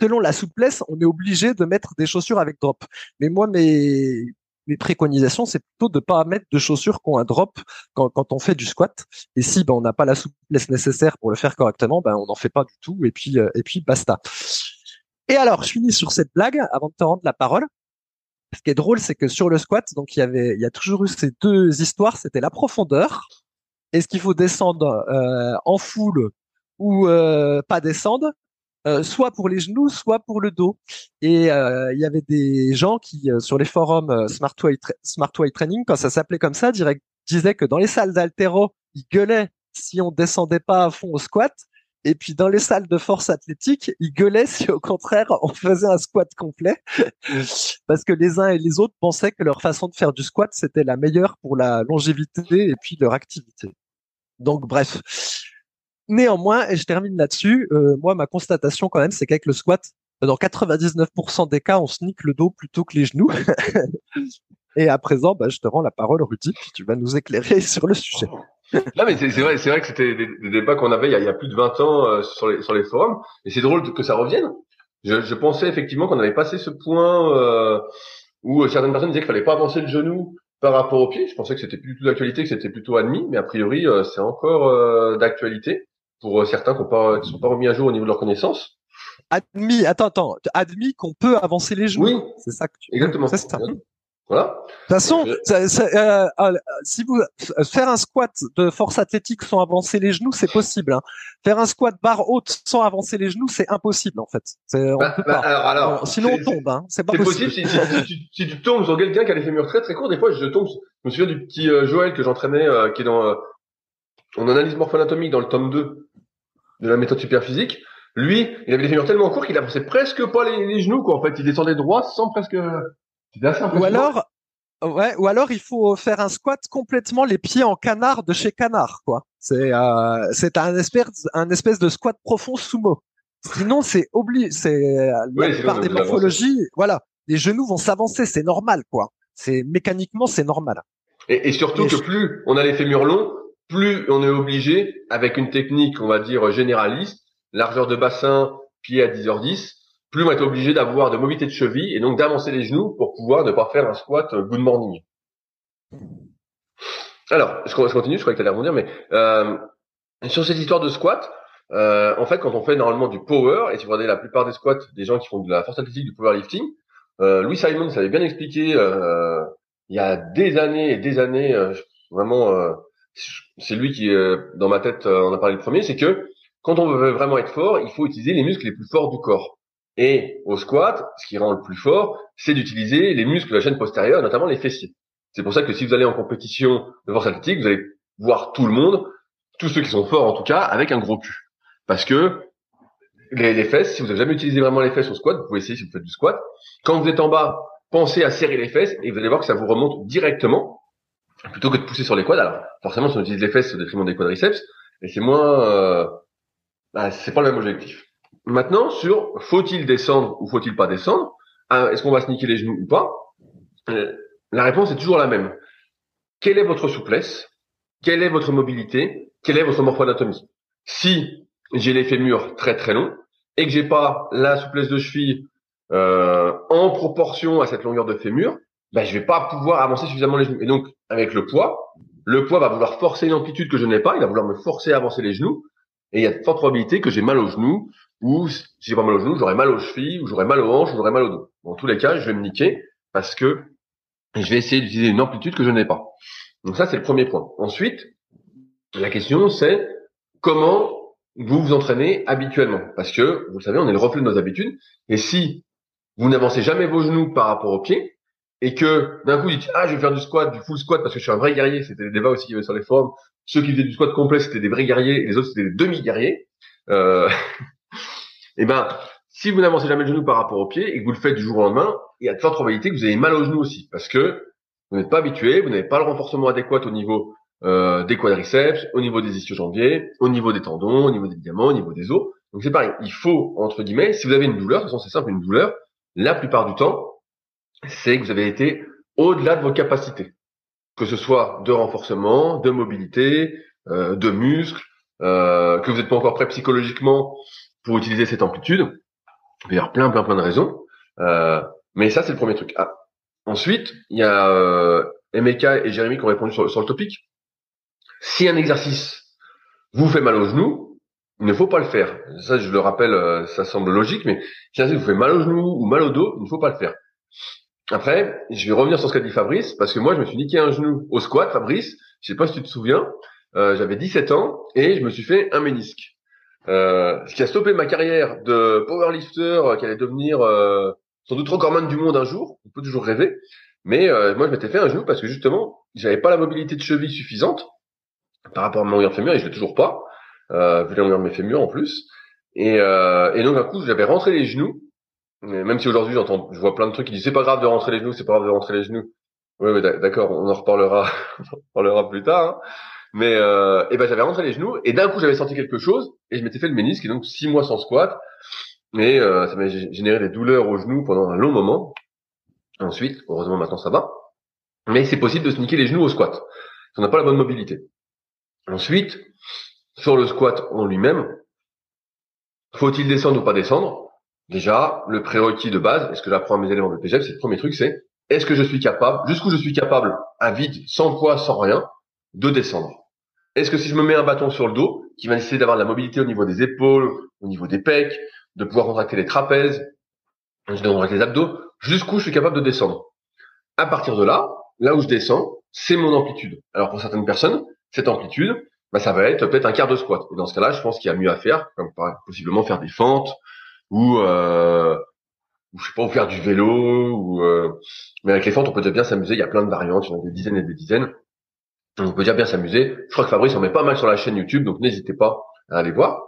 selon la souplesse, on est obligé de mettre des chaussures avec drop. Mais moi, mes mes préconisations, c'est plutôt de pas mettre de chaussures qui ont un drop quand, on fait du squat. Et si ben, on n'a pas la souplesse nécessaire pour le faire correctement, ben, on n'en fait pas du tout. Et puis, euh, et puis basta. Et alors, je finis sur cette blague avant de te rendre la parole. Ce qui est drôle, c'est que sur le squat, donc il y avait, il y a toujours eu ces deux histoires. C'était la profondeur. Est-ce qu'il faut descendre euh, en foule ou euh, pas descendre euh, soit pour les genoux, soit pour le dos. Et euh, il y avait des gens qui, euh, sur les forums Smart Way, Smart Way Training, quand ça s'appelait comme ça, disaient que dans les salles d'altéro, ils gueulaient si on descendait pas à fond au squat. Et puis dans les salles de force athlétique, ils gueulaient si au contraire on faisait un squat complet, parce que les uns et les autres pensaient que leur façon de faire du squat c'était la meilleure pour la longévité et puis leur activité. Donc bref, Néanmoins, et je termine là-dessus, euh, moi, ma constatation quand même, c'est qu'avec le squat, dans 99% des cas, on se nique le dos plutôt que les genoux. et à présent, bah, je te rends la parole, Rudy, puis tu vas nous éclairer sur le sujet. Non, mais c'est vrai, c'est vrai que c'était des, débats qu'on avait il y, a, plus de 20 ans euh, sur, les, sur les forums, et c'est drôle que ça revienne. Je, je pensais effectivement qu'on avait passé ce point euh, où certaines personnes disaient qu'il fallait pas avancer le genou par rapport au pied. Je pensais que c'était plus du tout d'actualité, que c'était plutôt admis, mais a priori, c'est encore d'actualité pour euh, certains qui ne sont pas remis à jour au niveau de leur connaissance. Admis, attends, attends, admis qu'on peut avancer les genoux. Oui, c'est ça que tu. Exactement. C'est ça. Voilà. De toute façon, euh, euh, si vous faire un squat de force athlétique sans avancer les genoux, c'est possible. Hein. Faire un squat barre haute sans avancer les genoux, c'est impossible en fait. On bah, peut bah, pas. Alors, sinon on tombe. Hein. C'est pas possible. possible si, si, si, tu tombes sur quelqu'un qui a les fémurs très très courts. Des fois, je tombe. Je me souviens du petit Joël que j'entraînais, qui est dans en analyse morpho-anatomique dans le tome 2 de la méthode superphysique, lui, il avait des fémurs tellement courts qu'il avançait presque pas les, genoux, quoi. En fait, il descendait droit sans presque. C'était assez Ou alors, ouais, ou alors il faut faire un squat complètement les pieds en canard de chez Canard, quoi. C'est euh, c'est un espèce un espèce de squat profond sumo. Sinon, c'est obligé. C'est euh, par des morphologies, voilà, les genoux vont s'avancer, c'est normal, quoi. C'est mécaniquement, c'est normal. Et, et surtout que plus on a les fémurs longs, plus on est obligé, avec une technique, on va dire, généraliste, largeur de bassin, pied à 10h10, plus on va être obligé d'avoir de mobilité de cheville et donc d'avancer les genoux pour pouvoir ne pas faire un squat good morning. Alors, je continue, je crois que tu allais rebondir, mais euh, sur cette histoire de squat, euh, en fait, quand on fait normalement du power, et si vous regardez la plupart des squats des gens qui font de la force athlétique, du powerlifting, euh, Louis Simon ça avait bien expliqué euh, il y a des années et des années, euh, vraiment c'est lui qui, euh, dans ma tête, euh, en a parlé le premier, c'est que quand on veut vraiment être fort, il faut utiliser les muscles les plus forts du corps. Et au squat, ce qui rend le plus fort, c'est d'utiliser les muscles de la chaîne postérieure, notamment les fessiers. C'est pour ça que si vous allez en compétition de force athlétique, vous allez voir tout le monde, tous ceux qui sont forts en tout cas, avec un gros cul. Parce que les, les fesses, si vous n'avez jamais utilisé vraiment les fesses au squat, vous pouvez essayer si vous faites du squat. Quand vous êtes en bas, pensez à serrer les fesses et vous allez voir que ça vous remonte directement plutôt que de pousser sur les quads. Alors forcément, si on utilise les fesses au détriment des quadriceps, et c'est moins, euh, bah, c'est pas le même objectif. Maintenant, sur faut-il descendre ou faut-il pas descendre, hein, est-ce qu'on va se niquer les genoux ou pas euh, La réponse est toujours la même. Quelle est votre souplesse? Quelle est votre mobilité? Quelle est votre morpho-anatomie? Si j'ai les fémurs très très longs et que j'ai pas la souplesse de cheville euh, en proportion à cette longueur de fémur, ben, je vais pas pouvoir avancer suffisamment les genoux. Et donc, avec le poids, le poids va vouloir forcer une amplitude que je n'ai pas, il va vouloir me forcer à avancer les genoux, et il y a de fortes probabilités que j'ai mal aux genoux, ou si j'ai pas mal aux genoux, j'aurai mal aux chevilles, ou j'aurai mal aux hanches, ou j'aurai mal au dos. Dans tous les cas, je vais me niquer, parce que je vais essayer d'utiliser une amplitude que je n'ai pas. Donc ça, c'est le premier point. Ensuite, la question, c'est comment vous vous entraînez habituellement? Parce que, vous le savez, on est le reflet de nos habitudes, et si vous n'avancez jamais vos genoux par rapport aux pieds, et que d'un coup, il dit ah je vais faire du squat, du full squat parce que je suis un vrai guerrier. C'était des débats aussi qu'il y avait sur les forums. Ceux qui faisaient du squat complet, c'était des vrais guerriers, les autres c'était des demi-guerriers. Euh... et eh ben, si vous n'avancez jamais le genou par rapport au pied et que vous le faites du jour au lendemain, il y a de fortes probabilités que vous ayez mal au genou aussi, parce que vous n'êtes pas habitué, vous n'avez pas le renforcement adéquat au niveau euh, des quadriceps, au niveau des ischio-jambiers, au niveau des tendons, au niveau des ligaments, au niveau des os. Donc c'est pareil, il faut, entre guillemets, si vous avez une douleur, de toute façon c'est simple, une douleur, la plupart du temps, c'est que vous avez été au-delà de vos capacités. Que ce soit de renforcement, de mobilité, euh, de muscles, euh, que vous n'êtes pas encore prêt psychologiquement pour utiliser cette amplitude. Il y avoir plein, plein, plein de raisons. Euh, mais ça, c'est le premier truc. Ah. Ensuite, il y a Emeka et Jérémy qui ont répondu sur, sur le topic. Si un exercice vous fait mal au genou, il ne faut pas le faire. Ça, je le rappelle, ça semble logique, mais si un exercice vous fait mal au genou ou mal au dos, il ne faut pas le faire. Après, je vais revenir sur ce qu'a dit Fabrice, parce que moi, je me suis niqué un genou au squat, Fabrice. Je sais pas si tu te souviens. Euh, j'avais 17 ans et je me suis fait un ménisque. Euh, ce qui a stoppé ma carrière de powerlifter euh, qui allait devenir euh, sans doute recordman du monde un jour. On peut toujours rêver. Mais euh, moi, je m'étais fait un genou parce que justement, j'avais pas la mobilité de cheville suffisante par rapport à mon longueur fémur et je l'ai toujours pas, euh, vu la longueur de mes fémurs en plus. Et, et donc, un coup, j'avais rentré les genoux. Même si aujourd'hui, j'entends, je vois plein de trucs qui disent c'est pas grave de rentrer les genoux, c'est pas grave de rentrer les genoux. Oui, oui d'accord, on en reparlera, on en plus tard. Hein. Mais euh, et ben j'avais rentré les genoux et d'un coup j'avais senti quelque chose et je m'étais fait le ménisque et donc six mois sans squat. Mais euh, ça m'a généré des douleurs aux genoux pendant un long moment. Ensuite, heureusement maintenant ça va. Mais c'est possible de se niquer les genoux au squat. Si on n'a pas la bonne mobilité. Ensuite, sur le squat en lui-même, faut-il descendre ou pas descendre? Déjà, le prérequis de base, est-ce que j'apprends à mes élèves en BPGF, c'est le premier truc, c'est est-ce que je suis capable, jusqu'où je suis capable, à vide, sans poids, sans rien, de descendre? Est-ce que si je me mets un bâton sur le dos, qui va essayer d'avoir de la mobilité au niveau des épaules, au niveau des pecs, de pouvoir contracter les trapèzes, de contracter les abdos, jusqu'où je suis capable de descendre? À partir de là, là où je descends, c'est mon amplitude. Alors pour certaines personnes, cette amplitude, bah, ça va être peut-être un quart de squat. Et dans ce cas-là, je pense qu'il y a mieux à faire, comme possiblement faire des fentes ou euh, je sais pas, ou faire du vélo, ou euh... mais avec les fentes, on peut déjà bien s'amuser. Il y a plein de variantes, il y en a des dizaines et des dizaines. On peut déjà bien s'amuser. Je crois que Fabrice en met pas mal sur la chaîne YouTube, donc n'hésitez pas à aller voir.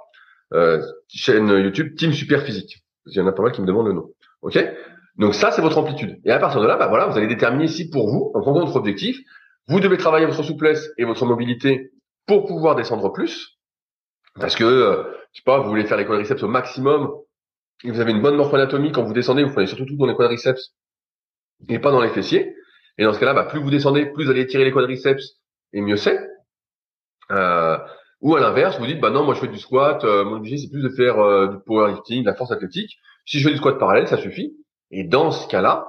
Euh, chaîne YouTube Team Super Physique. Il y en a pas mal qui me demandent le nom. Ok? Donc ça, c'est votre amplitude. Et à partir de là, bah voilà, vous allez déterminer si pour vous, en fonction de votre objectif, vous devez travailler votre souplesse et votre mobilité pour pouvoir descendre plus. Parce que, euh, je sais pas, vous voulez faire les quadriceps au maximum vous avez une bonne morphoanatomie quand vous descendez, vous prenez surtout tout dans les quadriceps et pas dans les fessiers. Et dans ce cas-là, bah, plus vous descendez, plus vous allez tirer les quadriceps et mieux c'est. Euh, ou à l'inverse, vous dites, bah non, moi je fais du squat, euh, mon objectif c'est plus de faire euh, du powerlifting, de la force athlétique. Si je fais du squat parallèle, ça suffit. Et dans ce cas-là,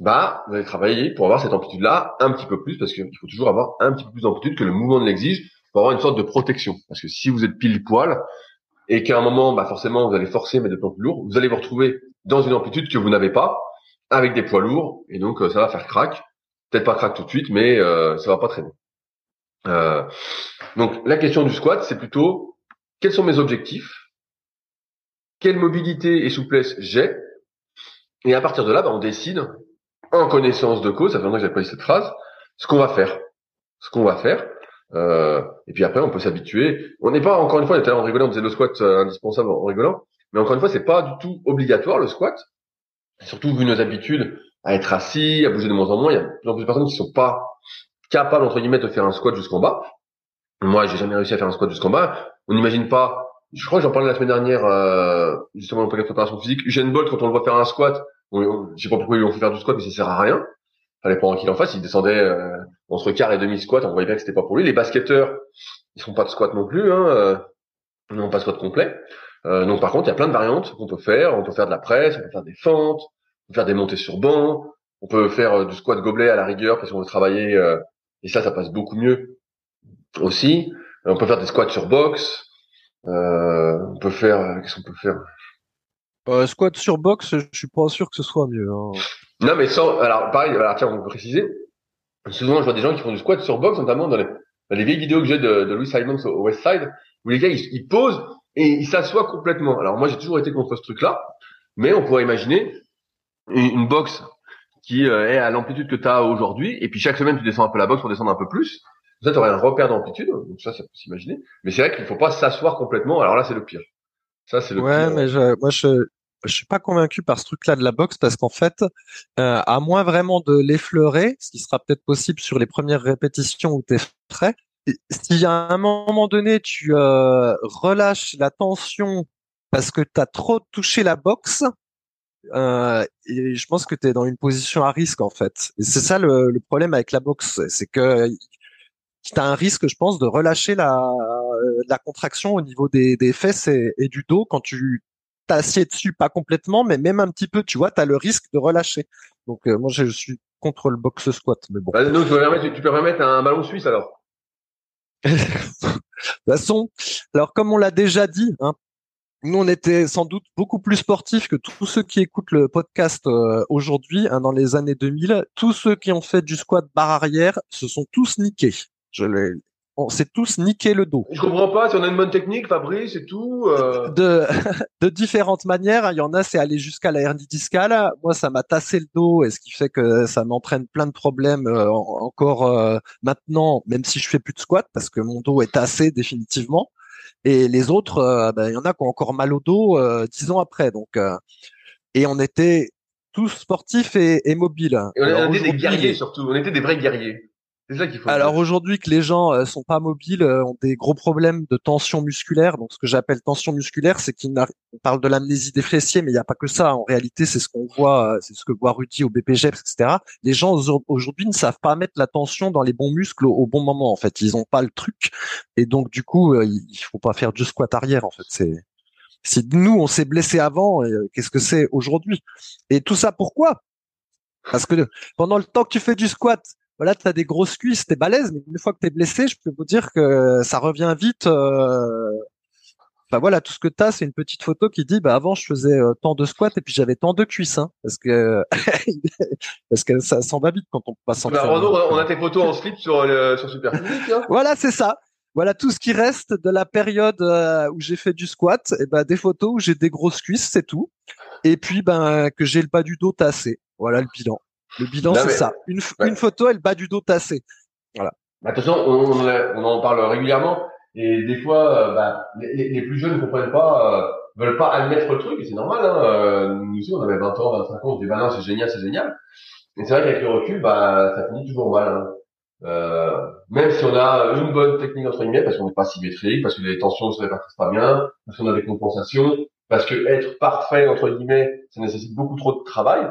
bah vous allez travailler pour avoir cette amplitude-là un petit peu plus, parce qu'il faut toujours avoir un petit peu plus d'amplitude que le mouvement de l'exige pour avoir une sorte de protection. Parce que si vous êtes pile poil et qu'à un moment, bah forcément vous allez forcer mais de plus en plus lourd, vous allez vous retrouver dans une amplitude que vous n'avez pas avec des poids lourds et donc ça va faire crack. Peut-être pas crack tout de suite, mais ça va pas bien. Euh, donc la question du squat, c'est plutôt quels sont mes objectifs, quelle mobilité et souplesse j'ai, et à partir de là, bah, on décide en connaissance de cause, ça fait longtemps que j'ai pas cette phrase, ce qu'on va faire, ce qu'on va faire. Euh, et puis après, on peut s'habituer. On n'est pas encore une fois, on était en rigolant, on disait le squat euh, indispensable en rigolant, mais encore une fois, c'est pas du tout obligatoire le squat. Surtout vu nos habitudes à être assis, à bouger de moins en moins, il y a de plus en plus de personnes qui sont pas capable entre guillemets de faire un squat jusqu'en bas. Moi, j'ai jamais réussi à faire un squat jusqu'en bas. On n'imagine pas. Je crois que j'en parlais la semaine dernière, euh, justement, dans le préparation physique. Usain Bolt, quand on le voit faire un squat, on, je sais pas pourquoi ils ont fait faire du squat, mais ça sert à rien. Fallait pas qu'il en fasse. Il descendait euh, entre quart et demi squat. On voyait bien que c'était pas pour lui. Les basketteurs, ils font pas de squat non plus. Hein, euh, ils n'ont pas de squat complet. Euh, donc par contre, il y a plein de variantes qu'on peut faire. On peut faire de la presse, on peut faire des fentes, on peut faire des montées sur banc, on peut faire euh, du squat gobelet à la rigueur parce qu'on veut travailler euh, et ça, ça passe beaucoup mieux aussi. On peut faire des squats sur box. Euh, on peut faire, euh, qu'est-ce qu'on peut faire? Euh, Squat sur box, je suis pas sûr que ce soit mieux. Hein. Non, mais sans. Alors, pareil. Alors, tiens, on peut préciser. Souvent, je vois des gens qui font du squat sur box, notamment dans les, dans les vieilles vidéos que j'ai de, de Louis Simons au, West Side, où les gars ils, ils posent et ils s'assoient complètement. Alors, moi, j'ai toujours été contre ce truc-là, mais on pourrait imaginer une, une box qui euh, est à l'amplitude que tu as aujourd'hui, et puis chaque semaine tu descends un peu la boxe pour descendre un peu plus. Ça, tu aurais un repère d'amplitude, donc ça, ça peut s'imaginer. Mais c'est vrai qu'il faut pas s'asseoir complètement. Alors là, c'est le pire. Ça, c'est le ouais, pire. mais je, moi, je, je suis pas convaincu par ce truc-là de la boxe parce qu'en fait, euh, à moins vraiment de l'effleurer, ce qui sera peut-être possible sur les premières répétitions où tu es frais, si à un moment donné tu euh, relâches la tension parce que tu as trop touché la boxe. Euh, je pense que tu es dans une position à risque en fait. Et c'est ça le, le, problème avec la boxe, c'est que tu as un risque, je pense, de relâcher la, la contraction au niveau des, des fesses et, du dos quand tu t'assieds dessus, pas complètement, mais même un petit peu, tu vois, tu as le risque de relâcher. Donc euh, moi, je suis contre le box squat, mais bon. Bah, donc, tu peux, tu peux remettre un ballon suisse alors de toute façon, alors comme on l'a déjà dit, hein, nous on était sans doute beaucoup plus sportifs que tous ceux qui écoutent le podcast euh, aujourd'hui, hein, dans les années 2000. Tous ceux qui ont fait du squat barre arrière se sont tous niqués. Je l'ai on s'est tous niqué le dos. Je comprends pas, si on a une bonne technique, Fabrice et tout. Euh... De, de différentes manières. Il y en a, c'est aller jusqu'à la hernie discale. Moi, ça m'a tassé le dos et ce qui fait que ça m'entraîne plein de problèmes euh, encore euh, maintenant, même si je fais plus de squat parce que mon dos est tassé définitivement. Et les autres, ben, il y en a qui ont encore mal au dos dix ans après. Donc, et on était tous sportifs et, et mobiles. Et on était des guerriers surtout. On était des vrais guerriers. Alors aujourd'hui que les gens euh, sont pas mobiles, euh, ont des gros problèmes de tension musculaire. Donc ce que j'appelle tension musculaire, c'est qu'on parle de l'amnésie des fessiers, mais il n'y a pas que ça. En réalité, c'est ce qu'on voit, euh, c'est ce que voit Rudy au BPGEPS, etc. Les gens aujourd'hui ne savent pas mettre la tension dans les bons muscles au, bon moment. En fait, ils ont pas le truc, et donc du coup, il faut pas faire du squat arrière. En fait, c'est si nous on s'est blessé avant, qu'est-ce que c'est aujourd'hui? Et tout ça pourquoi? Parce que pendant le temps que tu fais du squat, voilà, tu as des grosses cuisses, t'es balèze, mais une fois que tu es blessé, je peux vous dire que ça revient vite. Euh... Enfin voilà, tout ce que tu as, c'est une petite photo qui dit bah avant je faisais euh, tant de squats et puis j'avais tant de cuisses hein, parce que parce que ça s'en va vite quand on passe en bah, on a tes photos en slip sur le, sur Super hein Voilà, c'est ça. Voilà tout ce qui reste de la période euh, où j'ai fait du squat, et ben des photos où j'ai des grosses cuisses, c'est tout. Et puis ben que j'ai le bas du dos tassé. Voilà le bilan. Le bilan, c'est ça. Une, une, photo, elle bat du dos tassé. Voilà. Bah, attention, on, on, en parle régulièrement. Et des fois, euh, bah, les, les, plus jeunes ne comprennent pas, euh, veulent pas admettre le truc, et c'est normal. Hein, euh, nous aussi, on avait 20 ans, 25 ans, on se dit, bah non, c'est génial, c'est génial. Et c'est vrai qu'avec le recul, bah, ça finit toujours mal. Hein. Euh, même si on a une bonne technique entre guillemets, parce qu'on n'est pas symétrique, parce que les tensions ne se répartissent pas bien, parce qu'on a des compensations, parce que être parfait entre guillemets, ça nécessite beaucoup trop de travail.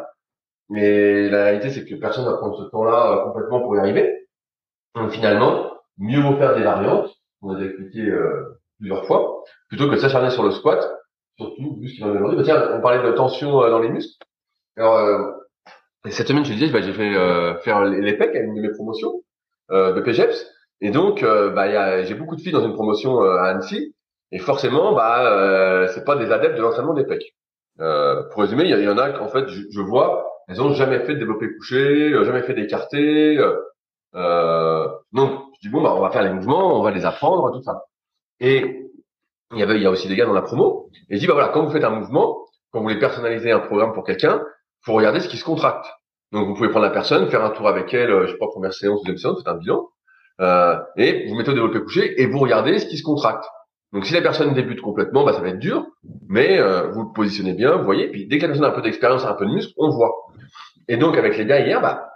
Mais la réalité, c'est que personne va prendre ce temps-là euh, complètement pour y arriver. Donc finalement, mieux vaut faire des variantes, on a déjà expliqué euh, plusieurs fois, plutôt que de s'acharner sur le squat, surtout vu ce qu'il en est aujourd'hui. Bah, tiens, on parlait de tension euh, dans les muscles. Alors, cette semaine, je disais, bah, j'ai fait faire les pecs à une de mes promotions de PGEPS. Et donc, bah, j'ai beaucoup de filles dans une promotion à Annecy. Et forcément, bah, c'est pas des adeptes de l'entraînement des pecs. pour résumer, il y, en a qu'en fait, je, je vois elles ont jamais fait de développé couché, euh, jamais fait d'écarté. Euh, euh, donc je dis bon bah on va faire les mouvements, on va les apprendre, tout ça. Et il y avait il y a aussi des gars dans la promo. Et je dis bah voilà quand vous faites un mouvement, quand vous voulez personnaliser un programme pour quelqu'un, faut regarder ce qui se contracte. Donc vous pouvez prendre la personne, faire un tour avec elle, je sais pas première séance, deuxième séance, faites un bilan, euh, et vous mettez au développé couché et vous regardez ce qui se contracte. Donc si la personne débute complètement, bah ça va être dur, mais euh, vous le positionnez bien, vous voyez. Puis dès que la personne a un peu d'expérience, un peu de muscle, on voit. Et donc avec les gars hier, bah,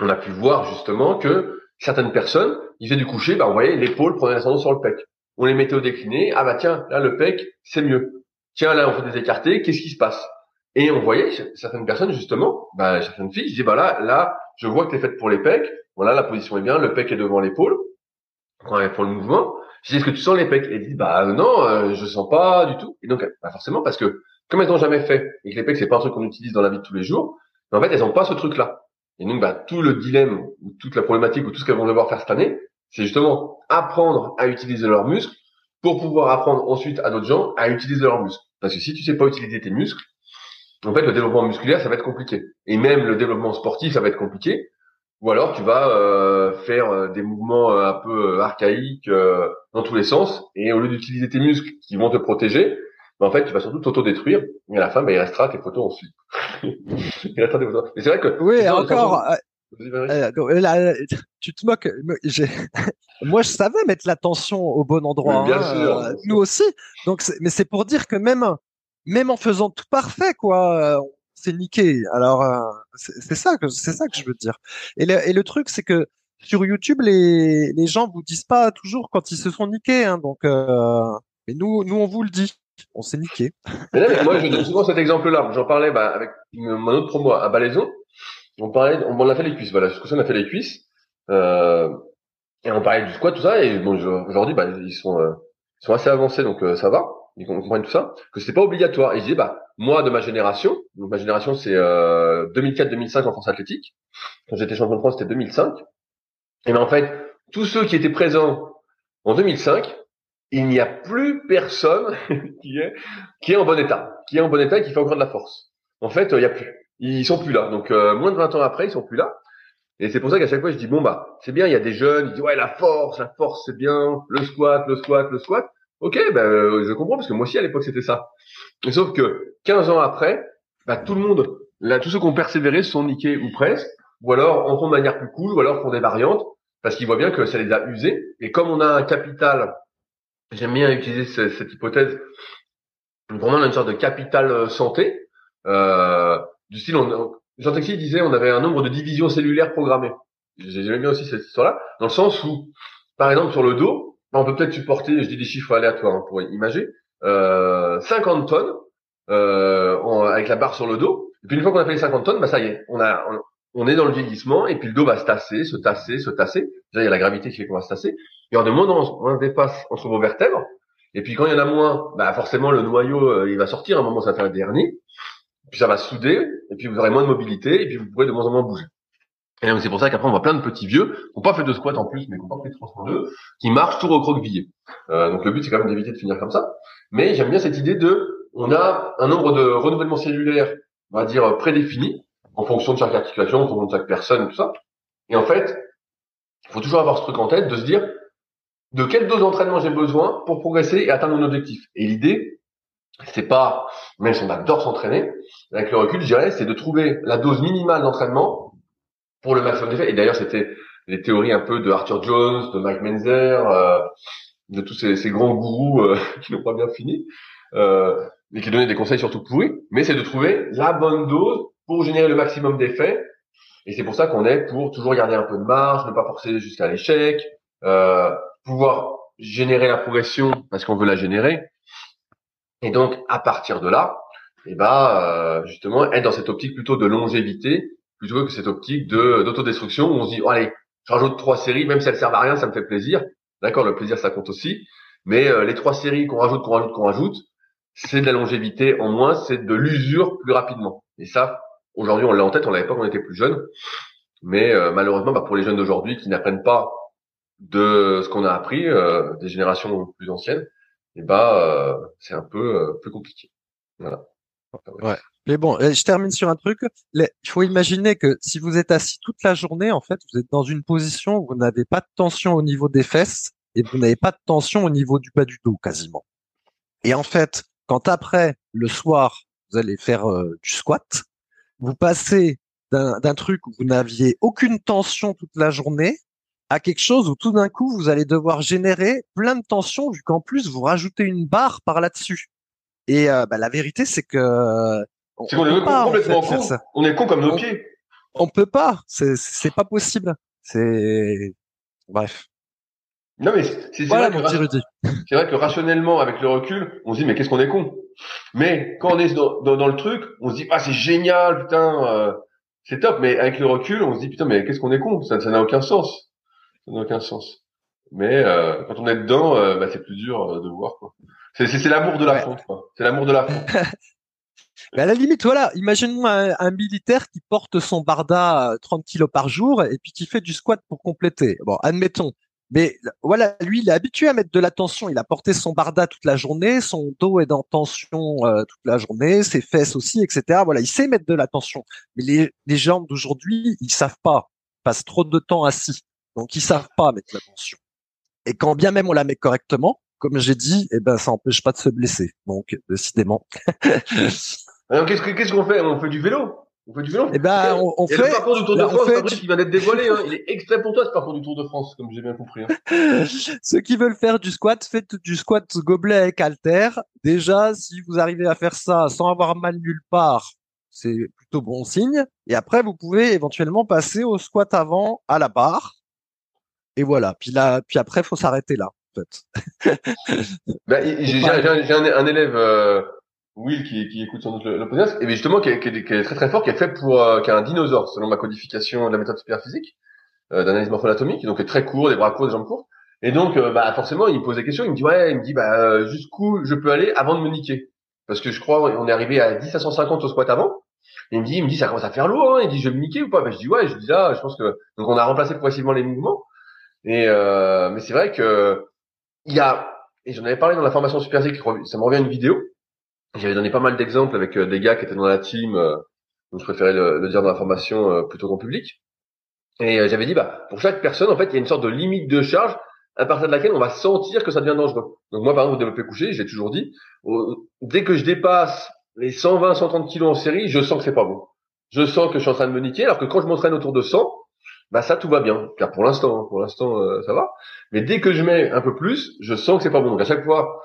on a pu voir justement que certaines personnes, ils faisaient du coucher, bah on voyait l'épaule prenait l'ascendant sur le pec. On les mettait au décliné, ah bah tiens, là le pec, c'est mieux. Tiens, là on fait des écartés, qu'est-ce qui se passe? Et on voyait certaines personnes justement, bah certaines filles, ils disaient bah là, là, je vois que t'es faite pour les pecs, voilà la position est bien, le pec est devant l'épaule, pour le mouvement. Je dis, que tu sens les pecs Et dit, bah euh, non, euh, je sens pas du tout. Et donc, bah, forcément, parce que comme elles n'ont jamais fait, et que les pecs, c'est pas un truc qu'on utilise dans la vie de tous les jours, en fait, elles n'ont pas ce truc-là. Et donc, bah, tout le dilemme, ou toute la problématique, ou tout ce qu'elles vont devoir faire cette année, c'est justement apprendre à utiliser leurs muscles pour pouvoir apprendre ensuite à d'autres gens à utiliser leurs muscles. Parce que si tu sais pas utiliser tes muscles, en fait, le développement musculaire, ça va être compliqué. Et même le développement sportif, ça va être compliqué. Ou alors, tu vas euh, faire euh, des mouvements un peu archaïques, dans tous les sens, et au lieu d'utiliser tes muscles qui vont te protéger, ben, en fait, tu vas surtout t'auto-détruire, et à la fin, ben, il restera tes photos ensuite. il restera tes photos. Mais c'est vrai que... Oui, encore... Euh, euh, tu te moques. Moi, je savais mettre l'attention au bon endroit. bien hein, sûr. Euh, nous aussi. Donc, mais c'est pour dire que même, même en faisant tout parfait, quoi, c'est niqué. Alors, c'est ça que c'est ça que je veux dire. Et le, truc, c'est que sur YouTube, les, les gens vous disent pas toujours quand ils se sont niqués. Hein, donc, euh, mais nous, nous, on vous le dit. on s'est niqué. Moi, je donne souvent cet exemple-là. J'en parlais bah, avec mon autre promo à Balaison. On parlait, on, on a fait les cuisses. Voilà, jusqu'à on a fait les cuisses. Euh, et on parlait du squat, tout ça. Et bon, aujourd'hui, bah, ils sont, euh, ils sont assez avancés, donc euh, ça va. Ils comprennent tout ça. Que c'est pas obligatoire. Et je dis, bah, moi, de ma génération, donc ma génération, c'est euh, 2004-2005 en France athlétique. Quand j'étais champion de France, c'était 2005. Et ben en fait, tous ceux qui étaient présents en 2005, il n'y a plus personne qui est qui est en bon état, qui est en bon état et qui fait encore de la force. En fait, euh, il y a plus. Ils sont plus là. Donc euh, moins de 20 ans après, ils sont plus là. Et c'est pour ça qu'à chaque fois, je dis bon bah c'est bien. Il y a des jeunes, ils disent ouais la force, la force c'est bien, le squat, le squat, le squat. Ok, ben euh, je comprends parce que moi aussi à l'époque c'était ça. Mais sauf que 15 ans après, bah, tout le monde, là, tous ceux qui ont persévéré sont niqués ou presque, ou alors en font de manière plus cool, ou alors font des variantes parce qu'ils voient bien que ça les a usés. Et comme on a un capital, j'aime bien utiliser ce- cette hypothèse, vraiment on a une sorte de capital euh, santé, euh, du style, on, Jean Texi disait on avait un nombre de divisions cellulaires programmées. J'aime bien aussi cette histoire-là, dans le sens où, par exemple, sur le dos, on peut peut-être supporter, je dis des chiffres aléatoires hein, pour imager, euh, 50 tonnes euh, avec la barre sur le dos. Et puis une fois qu'on a fait les 50 tonnes, bah ça y est, on a, on, on est dans le vieillissement et puis le dos va se tasser, se tasser, se tasser. Déjà il y a la gravité qui fait qu'on va se tasser. Et en de moins en moins dépasse entre vos vertèbres. Et puis quand il y en a moins, bah forcément le noyau euh, il va sortir. À un moment ça va faire un dernier. Puis ça va se souder. Et puis vous aurez moins de mobilité. Et puis vous pourrez de moins en moins bouger. Et donc, c'est pour ça qu'après on voit plein de petits vieux qui n'ont pas fait de squat en plus, mais qui n'ont pas fait de 302, qui marchent tout recroquevillés. Euh, donc le but c'est quand même d'éviter de finir comme ça. Mais j'aime bien cette idée de, on a un nombre de renouvellements cellulaires, on va dire prédéfinis, en fonction de chaque articulation, en fonction de chaque personne, tout ça. Et en fait, il faut toujours avoir ce truc en tête de se dire de quelle dose d'entraînement j'ai besoin pour progresser et atteindre mon objectif. Et l'idée, c'est pas, même si on adore s'entraîner, avec le recul, je dirais, c'est de trouver la dose minimale d'entraînement pour le maximum d'effet. Et d'ailleurs, c'était les théories un peu de Arthur Jones, de Mike Menzer, euh, de tous ces, ces grands gourous euh, qui n'ont pas bien fini, euh, et qui donnaient des conseils surtout pourris. Mais c'est de trouver la bonne dose pour générer le maximum d'effets. Et c'est pour ça qu'on est pour toujours garder un peu de marge, ne pas forcer jusqu'à l'échec, euh, pouvoir générer la progression parce qu'on veut la générer. Et donc, à partir de là, et ben, euh, justement, être dans cette optique plutôt de longévité, plutôt que cette optique de d'autodestruction où on se dit, allez, je rajoute trois séries, même si elles servent à rien, ça me fait plaisir. D'accord, le plaisir, ça compte aussi. Mais euh, les trois séries qu'on rajoute, qu'on rajoute, qu'on rajoute, c'est de la longévité en moins, c'est de l'usure plus rapidement. Et ça, aujourd'hui, on l'a en tête, on l'avait pas quand on était plus jeune. Mais euh, malheureusement, bah, pour les jeunes d'aujourd'hui qui n'apprennent pas de ce qu'on a appris, euh, des générations plus anciennes, et bah, euh, c'est un peu euh, plus compliqué. Voilà. Ouais. Mais bon, je termine sur un truc. Il faut imaginer que si vous êtes assis toute la journée, en fait, vous êtes dans une position où vous n'avez pas de tension au niveau des fesses et vous n'avez pas de tension au niveau du bas du dos, quasiment. Et en fait, quand après, le soir, vous allez faire euh, du squat, vous passez d'un truc où vous n'aviez aucune tension toute la journée à quelque chose où tout d'un coup, vous allez devoir générer plein de tension vu qu'en plus, vous rajoutez une barre par là-dessus. Et euh, bah, la vérité, c'est que on, est peut pas en complètement fait, faire con. ça. On est con comme nos On- pieds. On peut pas. C'est pas possible. C'est bref. Non mais c'est Voilà vrai, que, vrai rationnellement, avec le recul, on se dit mais qu'est-ce qu'on est con? Mais quand on est dans, dans, dans le truc, on se dit ah c'est génial, putain, euh, c'est top. Mais avec le recul, on se dit putain mais qu'est-ce qu'on est con? Ça n'a aucun sens. Ça n'a aucun sens. Mais euh, quand on est dedans, euh, bah, c'est plus dur de voir quoi. C'est l'amour de la Ouais. fonte quoi. C'est l'amour de la fonte. Mais à la limite, voilà, imaginons un, un militaire qui porte son barda à 30 kilos par jour et puis qui fait du squat pour compléter. Bon, admettons. Mais voilà, lui, il est habitué à mettre de la tension. Il a porté son barda toute la journée, son dos est en tension euh, toute la journée, ses fesses aussi, etc. Voilà, il sait mettre de la tension. Mais les, les gens d'aujourd'hui, ils savent pas. Ils passent trop de temps assis. Donc, ils savent pas mettre la tension. Et quand bien même on la met correctement, comme j'ai dit, eh ben, ça empêche pas de se blesser. Donc, décidément. Alors qu'est-ce que- qu'est-ce qu'on fait? On fait du vélo? On fait du vélo? Eh ben, on, on a fait, le parcours du Tour de France, fait qui vient d'être dévoilé. Hein. Il est extrait pour toi, ce parcours du Tour de France, comme j'ai bien compris. hein. ceux qui veulent faire du squat, faites du squat gobelet avec halter. Déjà, si vous arrivez à faire ça sans avoir mal nulle part, c'est plutôt bon signe. Et après, vous pouvez éventuellement passer au squat avant à la barre. Et voilà. Puis là, puis après, faut s'arrêter là. Fait. bah, j'ai un, un, élève euh, Will qui, qui écoute sans doute le, podcast et justement qui est, qui, est, qui est, très très fort, qui est fait pour euh, qui est un dinosaure selon ma codification de la méthode superphysique euh, d'analyse morpho-anatomique, donc est très court, des bras courts, des jambes courtes. Et donc, euh, bah, forcément, il me pose des questions. Il me dit, ouais, il me dit, bah, euh, jusqu'où je peux aller avant de me niquer? Parce que je crois, on est arrivé à 10 à 150 au squat avant. Et il me dit, il me dit, ça commence à faire lourd. Hein. Il dit, je vais me niquer ou pas? Bah, Je dis, ouais. Je dis là, je pense que donc on a remplacé progressivement les mouvements. Et euh, mais c'est vrai que il y a et j'en avais parlé dans la formation Super ça me revient une vidéo. J'avais donné pas mal d'exemples avec des gars qui étaient dans la team. donc je préférais le, dire dans la formation plutôt qu'en public. Et j'avais dit, bah, pour chaque personne, en fait, il y a une sorte de limite de charge à partir de laquelle on va sentir que ça devient dangereux. Donc moi, par exemple, au développé couché, j'ai toujours dit, dès que je dépasse les 120, 130 kilos en série, je sens que c'est pas bon. Je sens que je suis en train de me niquer, alors que quand je m'entraîne autour de 100, bah ça tout va bien. Car pour l'instant, pour l'instant euh, ça va. Mais dès que je mets un peu plus, je sens que c'est pas bon. Donc à chaque fois,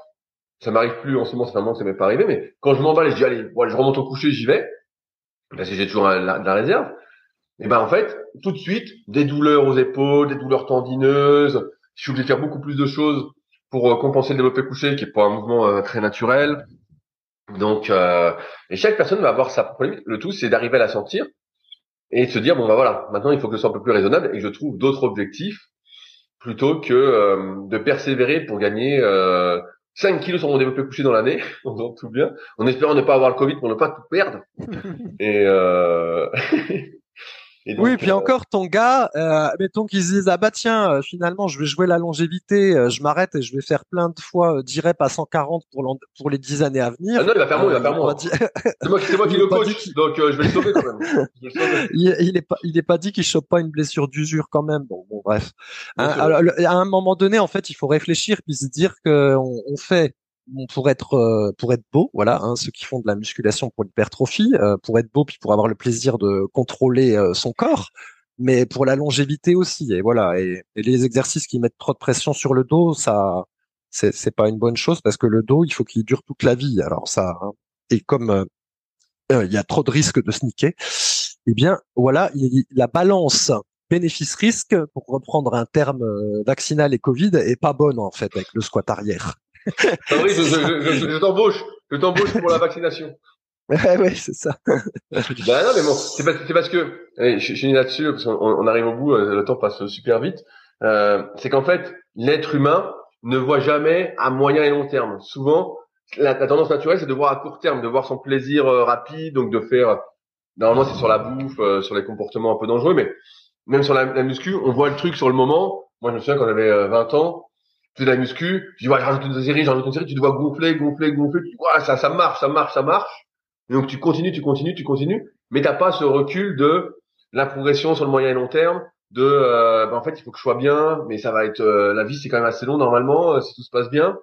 ça m'arrive plus en ce moment, c'est moment ça m'est pas arrivé, mais quand je m'emballe et je dis allez, bon, je remonte au coucher, j'y vais, parce que j'ai toujours de la, réserve. Et ben en fait, tout de suite, des douleurs aux épaules, des douleurs tendineuses, je suis obligé de faire beaucoup plus de choses pour euh, compenser le développé couché, qui est pas un mouvement euh, très naturel. Donc, euh, et chaque personne va avoir sa limite. Le tout, c'est d'arriver à la sentir et de se dire bon bah voilà, maintenant il faut que je sois un peu plus raisonnable et que je trouve d'autres objectifs plutôt que de persévérer pour gagner 5 kilos sur mon développé couché dans l'année, on tout bien, en espérant ne pas avoir le Covid pour ne pas tout perdre. et oui, puis euh, encore ton gars, euh, mettons qu'ils se disent ah bah tiens, euh, finalement je vais jouer la longévité, euh, je m'arrête et je vais faire plein de fois euh, à 140 pour, pour les 10 années à venir. Ah non, il va faire moins, il va faire moins. C'est moi, moi, qui le coach, donc je vais le sauver quand même. il, il, est pas, il est pas dit qu'il chope pas une blessure d'usure quand même. Bon, bon bref. Hein, alors, à un moment donné, en fait, il faut réfléchir puis se dire qu'on on fait pour être euh, pour être beau, voilà, hein, ceux qui font de la musculation pour l'hypertrophie, euh, pour être beau puis pour avoir le plaisir de contrôler euh, son corps, mais pour la longévité aussi. Et voilà, et, les exercices qui mettent trop de pression sur le dos, ça, c'est c'est pas une bonne chose parce que le dos, il faut qu'il dure toute la vie. Alors ça, hein, et comme il y a trop de risques de sneaker, eh bien voilà, la balance bénéfice-risque, pour reprendre un terme vaccinal et Covid, est pas bonne en fait avec le squat arrière. Oui, je, je, je, t'embauche. Je t'embauche pour la vaccination. Ouais, ouais, c'est ça. ben non, mais bon, c'est parce, parce que, allez, je, je suis là-dessus, parce qu'on on arrive au bout, euh, le temps passe super vite. Euh, c'est qu'en fait, l'être humain ne voit jamais à moyen et long terme. Souvent, la, tendance naturelle, c'est de voir à court terme, de voir son plaisir euh, rapide, donc de faire. Normalement, c'est sur la bouffe, euh, sur les comportements un peu dangereux, mais même sur la, la, muscu, on voit le truc sur le moment. Moi, je me souviens quand j'avais 20 ans, fais de la muscu, tu dis, ouais, j'ajoute une série, j'ajoute une série, tu dois gonfler, gonfler, gonfler, tu dis, ouais, ça, ça marche, ça marche, ça marche. Et donc, tu continues, tu continues, tu continues, mais t'as pas ce recul de la progression sur le moyen et long terme, de, euh, bah, en fait, il faut que je sois bien, mais ça va être, euh, la vie, c'est quand même assez long, normalement, euh, si tout se passe bien.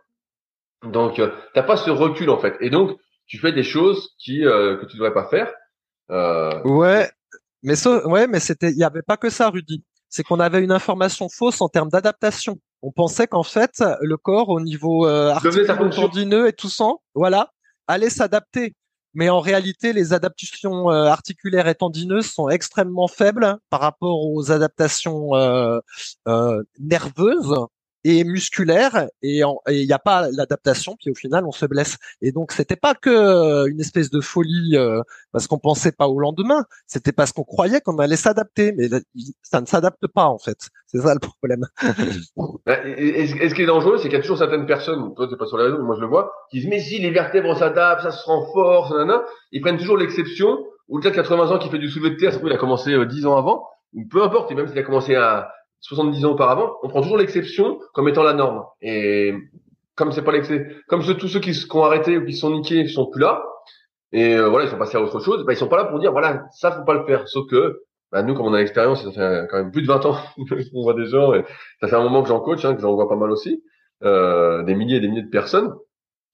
Donc, euh, t'as pas ce recul, en fait. Et donc, tu fais des choses qui, que tu devrais pas faire. ouais. Mais ça, ouais, mais c'était, il y avait pas que ça, Rudy. C'est qu'on avait une information fausse en termes d'adaptation on pensait qu'en fait le corps au niveau euh, tendineux et tout ça, voilà, allait s'adapter. Mais en réalité, les adaptations euh, articulaires et tendineuses sont extrêmement faibles par rapport aux adaptations euh, euh nerveuses et musculaire et il n'y a pas l'adaptation puis au final on se blesse. Et donc c'était pas que euh, une espèce de folie euh, parce qu'on pensait pas au lendemain. C'était parce qu'on croyait qu'on allait s'adapter. Mais ça ne s'adapte pas en fait. C'est ça le problème. Et, ce qui est dangereux c'est qu'il y a toujours certaines personnes toi t'es pas sur la réseau moi je le vois qui disent mais si les vertèbres s'adaptent ça se renforce nanana. ils prennent toujours l'exception gars de 80 ans qui fait du soulevé de terre il a commencé 10 euh, ans avant ou peu importe et même s'il a commencé à 70 ans auparavant, on prend toujours l'exception comme étant la norme. Et comme c'est pas l'exception, comme tous ceux qui, qui ont arrêté ou qui sont niqués, sont plus là, et euh, voilà, ils sont passés à autre chose, bah, ils sont pas là pour dire voilà, ça faut pas le faire. Sauf que bah, nous, comme on a l'expérience, ça fait quand même plus de 20 ans qu'on voit des gens, et ça fait un moment que j'en coach, hein, que j'en vois pas mal aussi, euh, des milliers et des milliers de personnes.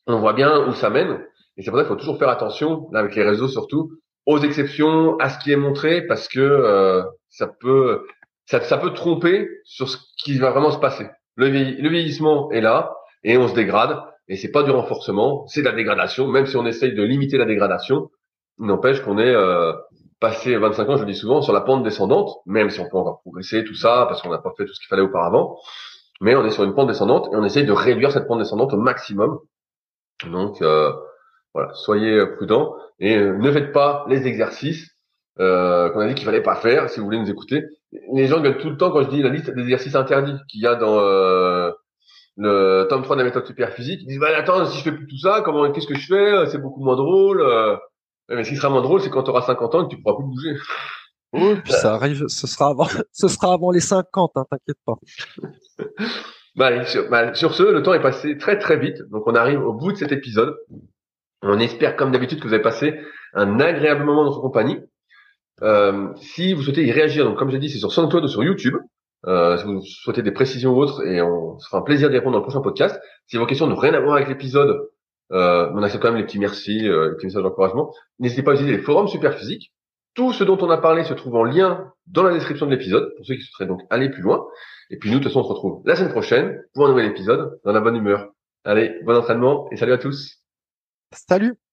On voit bien où ça mène, et c'est pour ça qu'il faut toujours faire attention, là, avec les réseaux surtout, aux exceptions, à ce qui est montré, parce que euh, ça peut ça, ça peut tromper sur ce qui va vraiment se passer. Le, vieillissement est là et on se dégrade et c'est pas du renforcement, c'est de la dégradation. Même si on essaye de limiter la dégradation, n'empêche qu'on est euh, passé 25 ans, je le dis souvent, sur la pente descendante, même si on peut encore progresser, tout ça, parce qu'on n'a pas fait tout ce qu'il fallait auparavant. mais on est sur une pente descendante et on essaye de réduire cette pente descendante au maximum. Donc euh, voilà, soyez prudents et euh, ne faites pas les exercices euh, qu'on a dit qu'il fallait pas faire si vous voulez nous écouter. Les gens gueulent tout le temps quand je dis la liste des exercices interdits qu'il y a dans euh, le tome 3 de la méthode super physique. Ils disent bah attends si je fais plus tout ça, comment qu'est-ce que je fais? C'est beaucoup moins drôle. Mais ce qui sera moins drôle, c'est quand tu auras 50 ans et que tu pourras plus bouger. Oui, puis ça arrive, ce sera avant, ce sera avant les 50, hein, t'inquiète pas. bah, sur, bah, sur ce, le temps est passé très très vite, donc on arrive au bout de cet épisode. On espère, comme d'habitude, que vous avez passé un agréable moment dans notre compagnie. Euh, si vous souhaitez y réagir, donc comme j'ai dit, c'est sur SoundCloud ou sur YouTube. Euh, si vous souhaitez des précisions ou autres, et on se fera un plaisir d'y répondre dans le prochain podcast. Si vos questions n'ont rien à voir avec l'épisode, euh, on accepte quand même les petits merci, euh, les petits messages d'encouragement. N'hésitez pas à utiliser les forums Superphysique. Tout ce dont on a parlé se trouve en lien dans la description de l'épisode, pour ceux qui souhaiteraient donc aller plus loin. Et puis nous, de toute façon, on se retrouve la semaine prochaine pour un nouvel épisode, dans la bonne humeur. Allez, bon entraînement et salut à tous. Salut